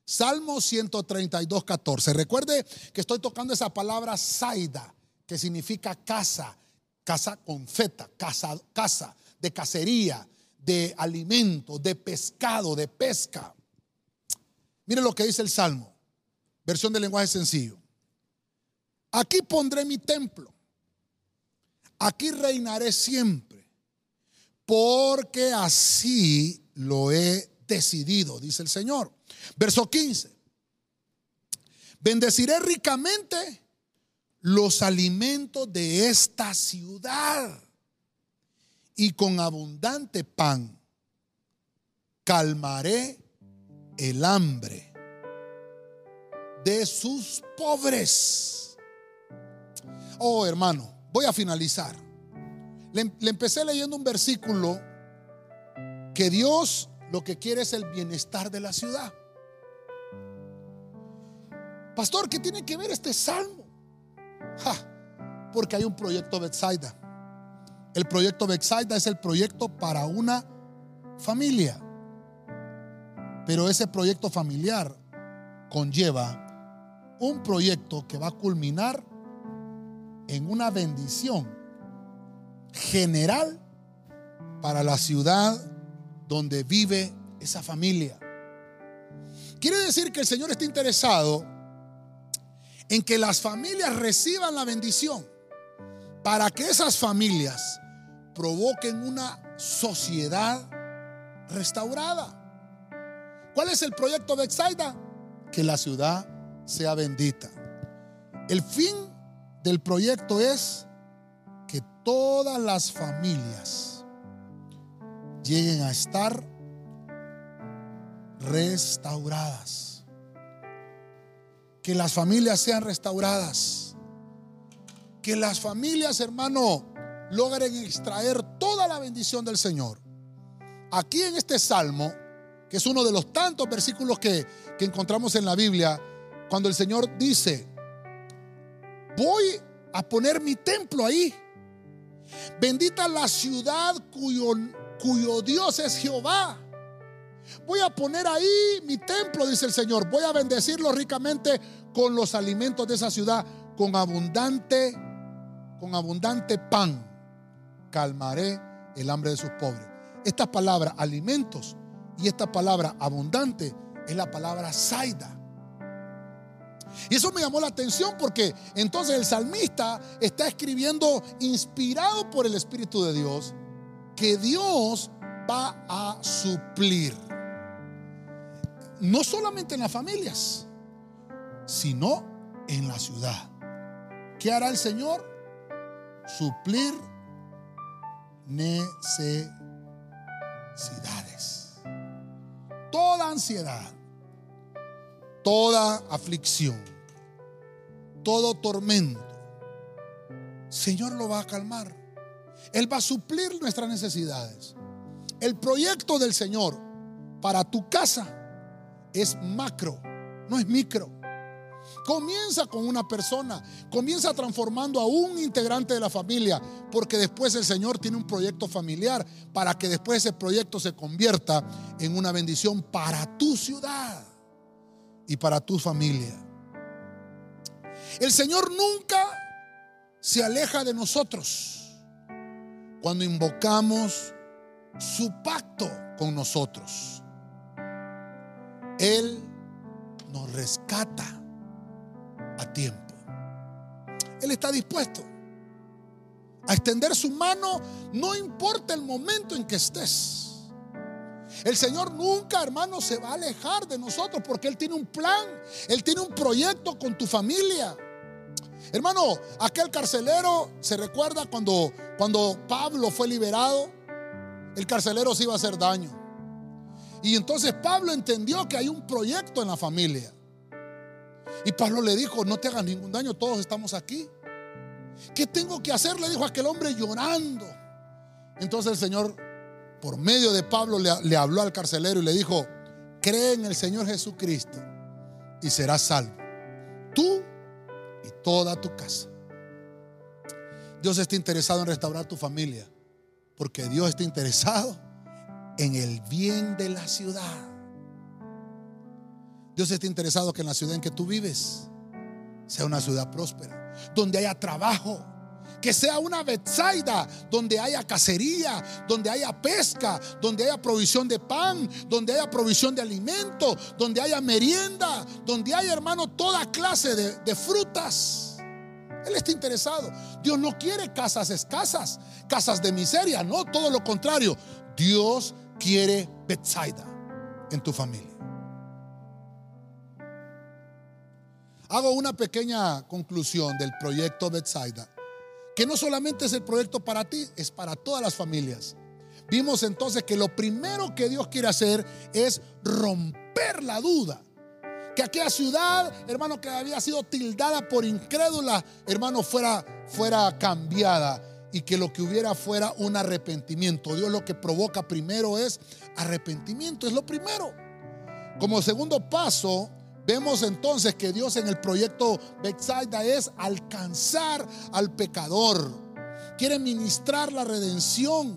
Salmo 132, 14. Recuerde que estoy tocando esa palabra saida, que significa casa, casa con feta, casa, casa de cacería, de alimento, de pescado, de pesca. Mire lo que dice el salmo, versión de lenguaje sencillo. Aquí pondré mi templo aquí reinaré siempre, porque así lo he decidido, dice el Señor. Verso 15. Bendeciré ricamente los alimentos de esta ciudad y con abundante pan calmaré el hambre de sus pobres. Oh hermano, Voy a finalizar. Le, empecé leyendo un versículo que Dios lo que quiere es el bienestar de la ciudad. Pastor, ¿qué tiene que ver este salmo? Ja, porque hay un proyecto Bethsaida. El proyecto Bethsaida es el proyecto para una familia. Pero ese proyecto familiar conlleva un proyecto que va a culminar en una bendición general para la ciudad donde vive esa familia. Quiere decir que el Señor está interesado en que las familias reciban la bendición para que esas familias provoquen una sociedad restaurada. ¿Cuál es el proyecto de Exaida? Que la ciudad sea bendita. El fin del proyecto es que todas las familias lleguen a estar restauradas. Que las familias sean restauradas. Que las familias, hermano, logren extraer toda la bendición del Señor. Aquí en este salmo, que es uno de los tantos versículos que, encontramos en la Biblia, cuando el Señor dice, voy a poner mi templo ahí. Bendita la ciudad cuyo, cuyo Dios es Jehová. Voy a poner ahí mi templo, dice el Señor. Voy a bendecirlo ricamente con los alimentos de esa ciudad, con abundante, con abundante pan. Calmaré el hambre de sus pobres. Esta palabra alimentos y esta palabra abundante es la palabra saida. Y eso me llamó la atención porque entonces el salmista está escribiendo inspirado por el Espíritu de Dios que Dios va a suplir. No solamente en las familias, sino en la ciudad. ¿Qué hará el Señor? Suplir necesidades. Toda ansiedad, toda aflicción, todo tormento, Señor lo va a calmar. Él va a suplir nuestras necesidades. El proyecto del Señor para tu casa es macro, no es micro. Comienza con una persona, comienza transformando a un integrante de la familia, porque después el Señor tiene un proyecto familiar para que después ese proyecto se convierta en una bendición para tu ciudad y para tu familia. El Señor nunca se aleja de nosotros cuando invocamos su pacto con nosotros. Él nos rescata a tiempo. Él está dispuesto a extender su mano, no importa el momento en que estés. El Señor nunca, hermano, se va a alejar de nosotros porque Él tiene un plan, Él tiene un proyecto con tu familia. Hermano, aquel carcelero se recuerda cuando, cuando Pablo fue liberado, el carcelero se iba a hacer daño. Y entonces Pablo entendió que hay un proyecto en la familia. Y Pablo le dijo, no te hagas ningún daño, todos estamos aquí. ¿Qué tengo que hacer? Le dijo aquel hombre llorando. Entonces el Señor, por medio de Pablo, le, habló al carcelero y le dijo, cree en el Señor Jesucristo y serás salvo. Tú y toda tu casa. Dios está interesado en restaurar tu familia, porque Dios está interesado en el bien de la ciudad. Dios está interesado que en la ciudad en que tú vives sea una ciudad próspera, donde haya trabajo, que sea una Betsaida donde haya cacería, donde haya pesca, donde haya provisión de pan, donde haya provisión de alimento, donde haya merienda, donde haya, hermano, toda clase de, frutas. Él está interesado. Dios no quiere casas escasas, casas de miseria, no, todo lo contrario. Dios quiere Bethsaida en tu familia. Hago una pequeña conclusión del proyecto Bethsaida, que no solamente es el proyecto para ti, es para todas las familias. Vimos entonces que lo primero que Dios quiere hacer es romper la duda. Que aquella ciudad, hermano, que había sido tildada por incrédula, hermano, fuera, fuera cambiada y que lo que hubiera fuera un arrepentimiento. Dios lo que provoca primero es arrepentimiento, es lo primero. Como segundo paso, vemos entonces que Dios en el proyecto Bethsaida es alcanzar al pecador. Quiere ministrar la redención.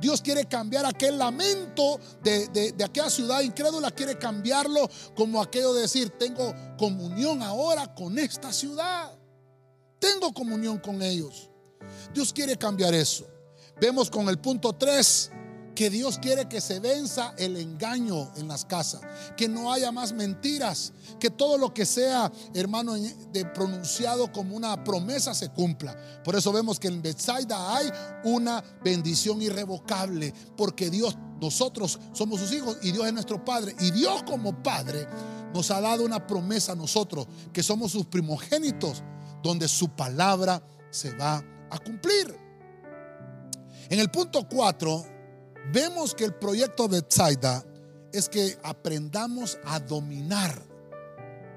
Dios quiere cambiar aquel lamento de, de, aquella ciudad incrédula, quiere cambiarlo como aquello de decir, tengo comunión ahora con esta ciudad. Tengo comunión con ellos. Dios quiere cambiar eso. Vemos con el punto 3 que Dios quiere que se venza el engaño en las casas, que no haya más mentiras, que todo lo que sea, hermano, de pronunciado como una promesa se cumpla. Por eso vemos que en Bethsaida hay una bendición irrevocable, porque Dios, nosotros somos sus hijos y Dios es nuestro Padre. Y Dios como Padre nos ha dado una promesa a nosotros, que somos sus primogénitos, donde su palabra se va a cumplir. En el punto 4, vemos que el proyecto Bethsaida es que aprendamos a dominar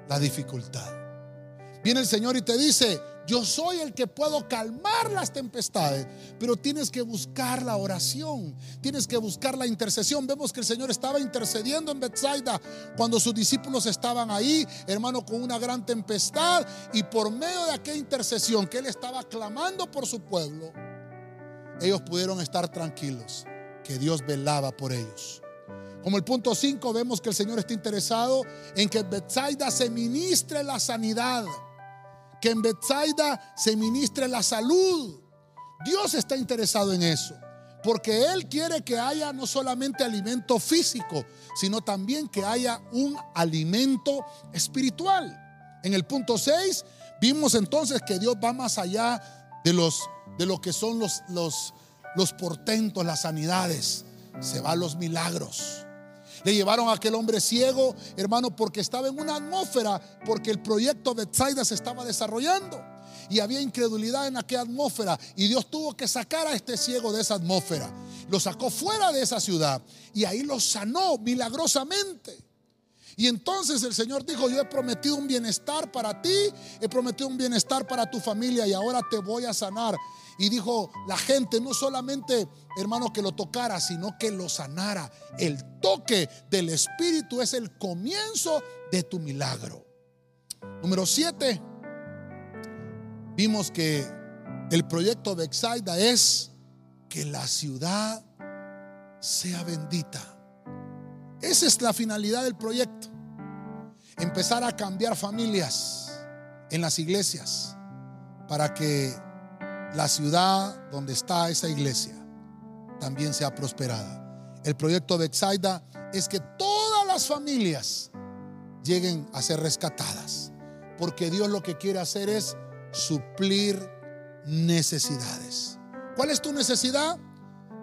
la dificultad. Viene el Señor y te dice, yo soy el que puedo calmar las tempestades, pero tienes que buscar la oración, tienes que buscar la intercesión. Vemos que el Señor estaba intercediendo en Bethsaida cuando sus discípulos estaban ahí, hermano, con una gran tempestad y por medio de aquella intercesión que él estaba clamando por su pueblo, ellos pudieron estar tranquilos, que Dios velaba por ellos. Como el punto 5 vemos que el Señor está interesado en que Bethsaida se ministre la sanidad que en Bethsaida se ministre la salud. Dios está interesado en eso. Porque Él quiere que haya no solamente alimento físico, sino también que haya un alimento espiritual. En el punto 6 vimos entonces que Dios va más allá de, los, de lo que son los, los, los portentos, las sanidades. Se va a los milagros. Le llevaron a aquel hombre ciego, hermano, porque estaba en una atmósfera, porque el proyecto Bethsaida se estaba desarrollando. Y había incredulidad en aquella atmósfera. Y Dios tuvo que sacar a este ciego de esa atmósfera. Lo sacó fuera de esa ciudad. Y ahí lo sanó milagrosamente. Y entonces el Señor dijo, yo he prometido un bienestar para ti, he prometido un bienestar para tu familia y ahora te voy a sanar. Y dijo la gente, no solamente hermano que lo tocara, sino que lo sanara. El toque del Espíritu es el comienzo de tu milagro. Número siete, vimos que el proyecto de Exaida es que la ciudad sea bendita. Esa es la finalidad del proyecto. Empezar a cambiar familias en las iglesias para que la ciudad donde está esa iglesia también sea prosperada. El proyecto de Exaida es que todas las familias lleguen a ser rescatadas, porque Dios lo que quiere hacer es suplir necesidades. ¿Cuál es tu necesidad?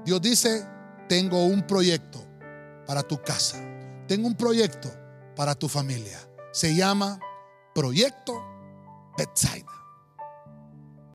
Dios dice, tengo un proyecto para tu casa, tengo un proyecto para tu familia. Se llama Proyecto Bethsaida.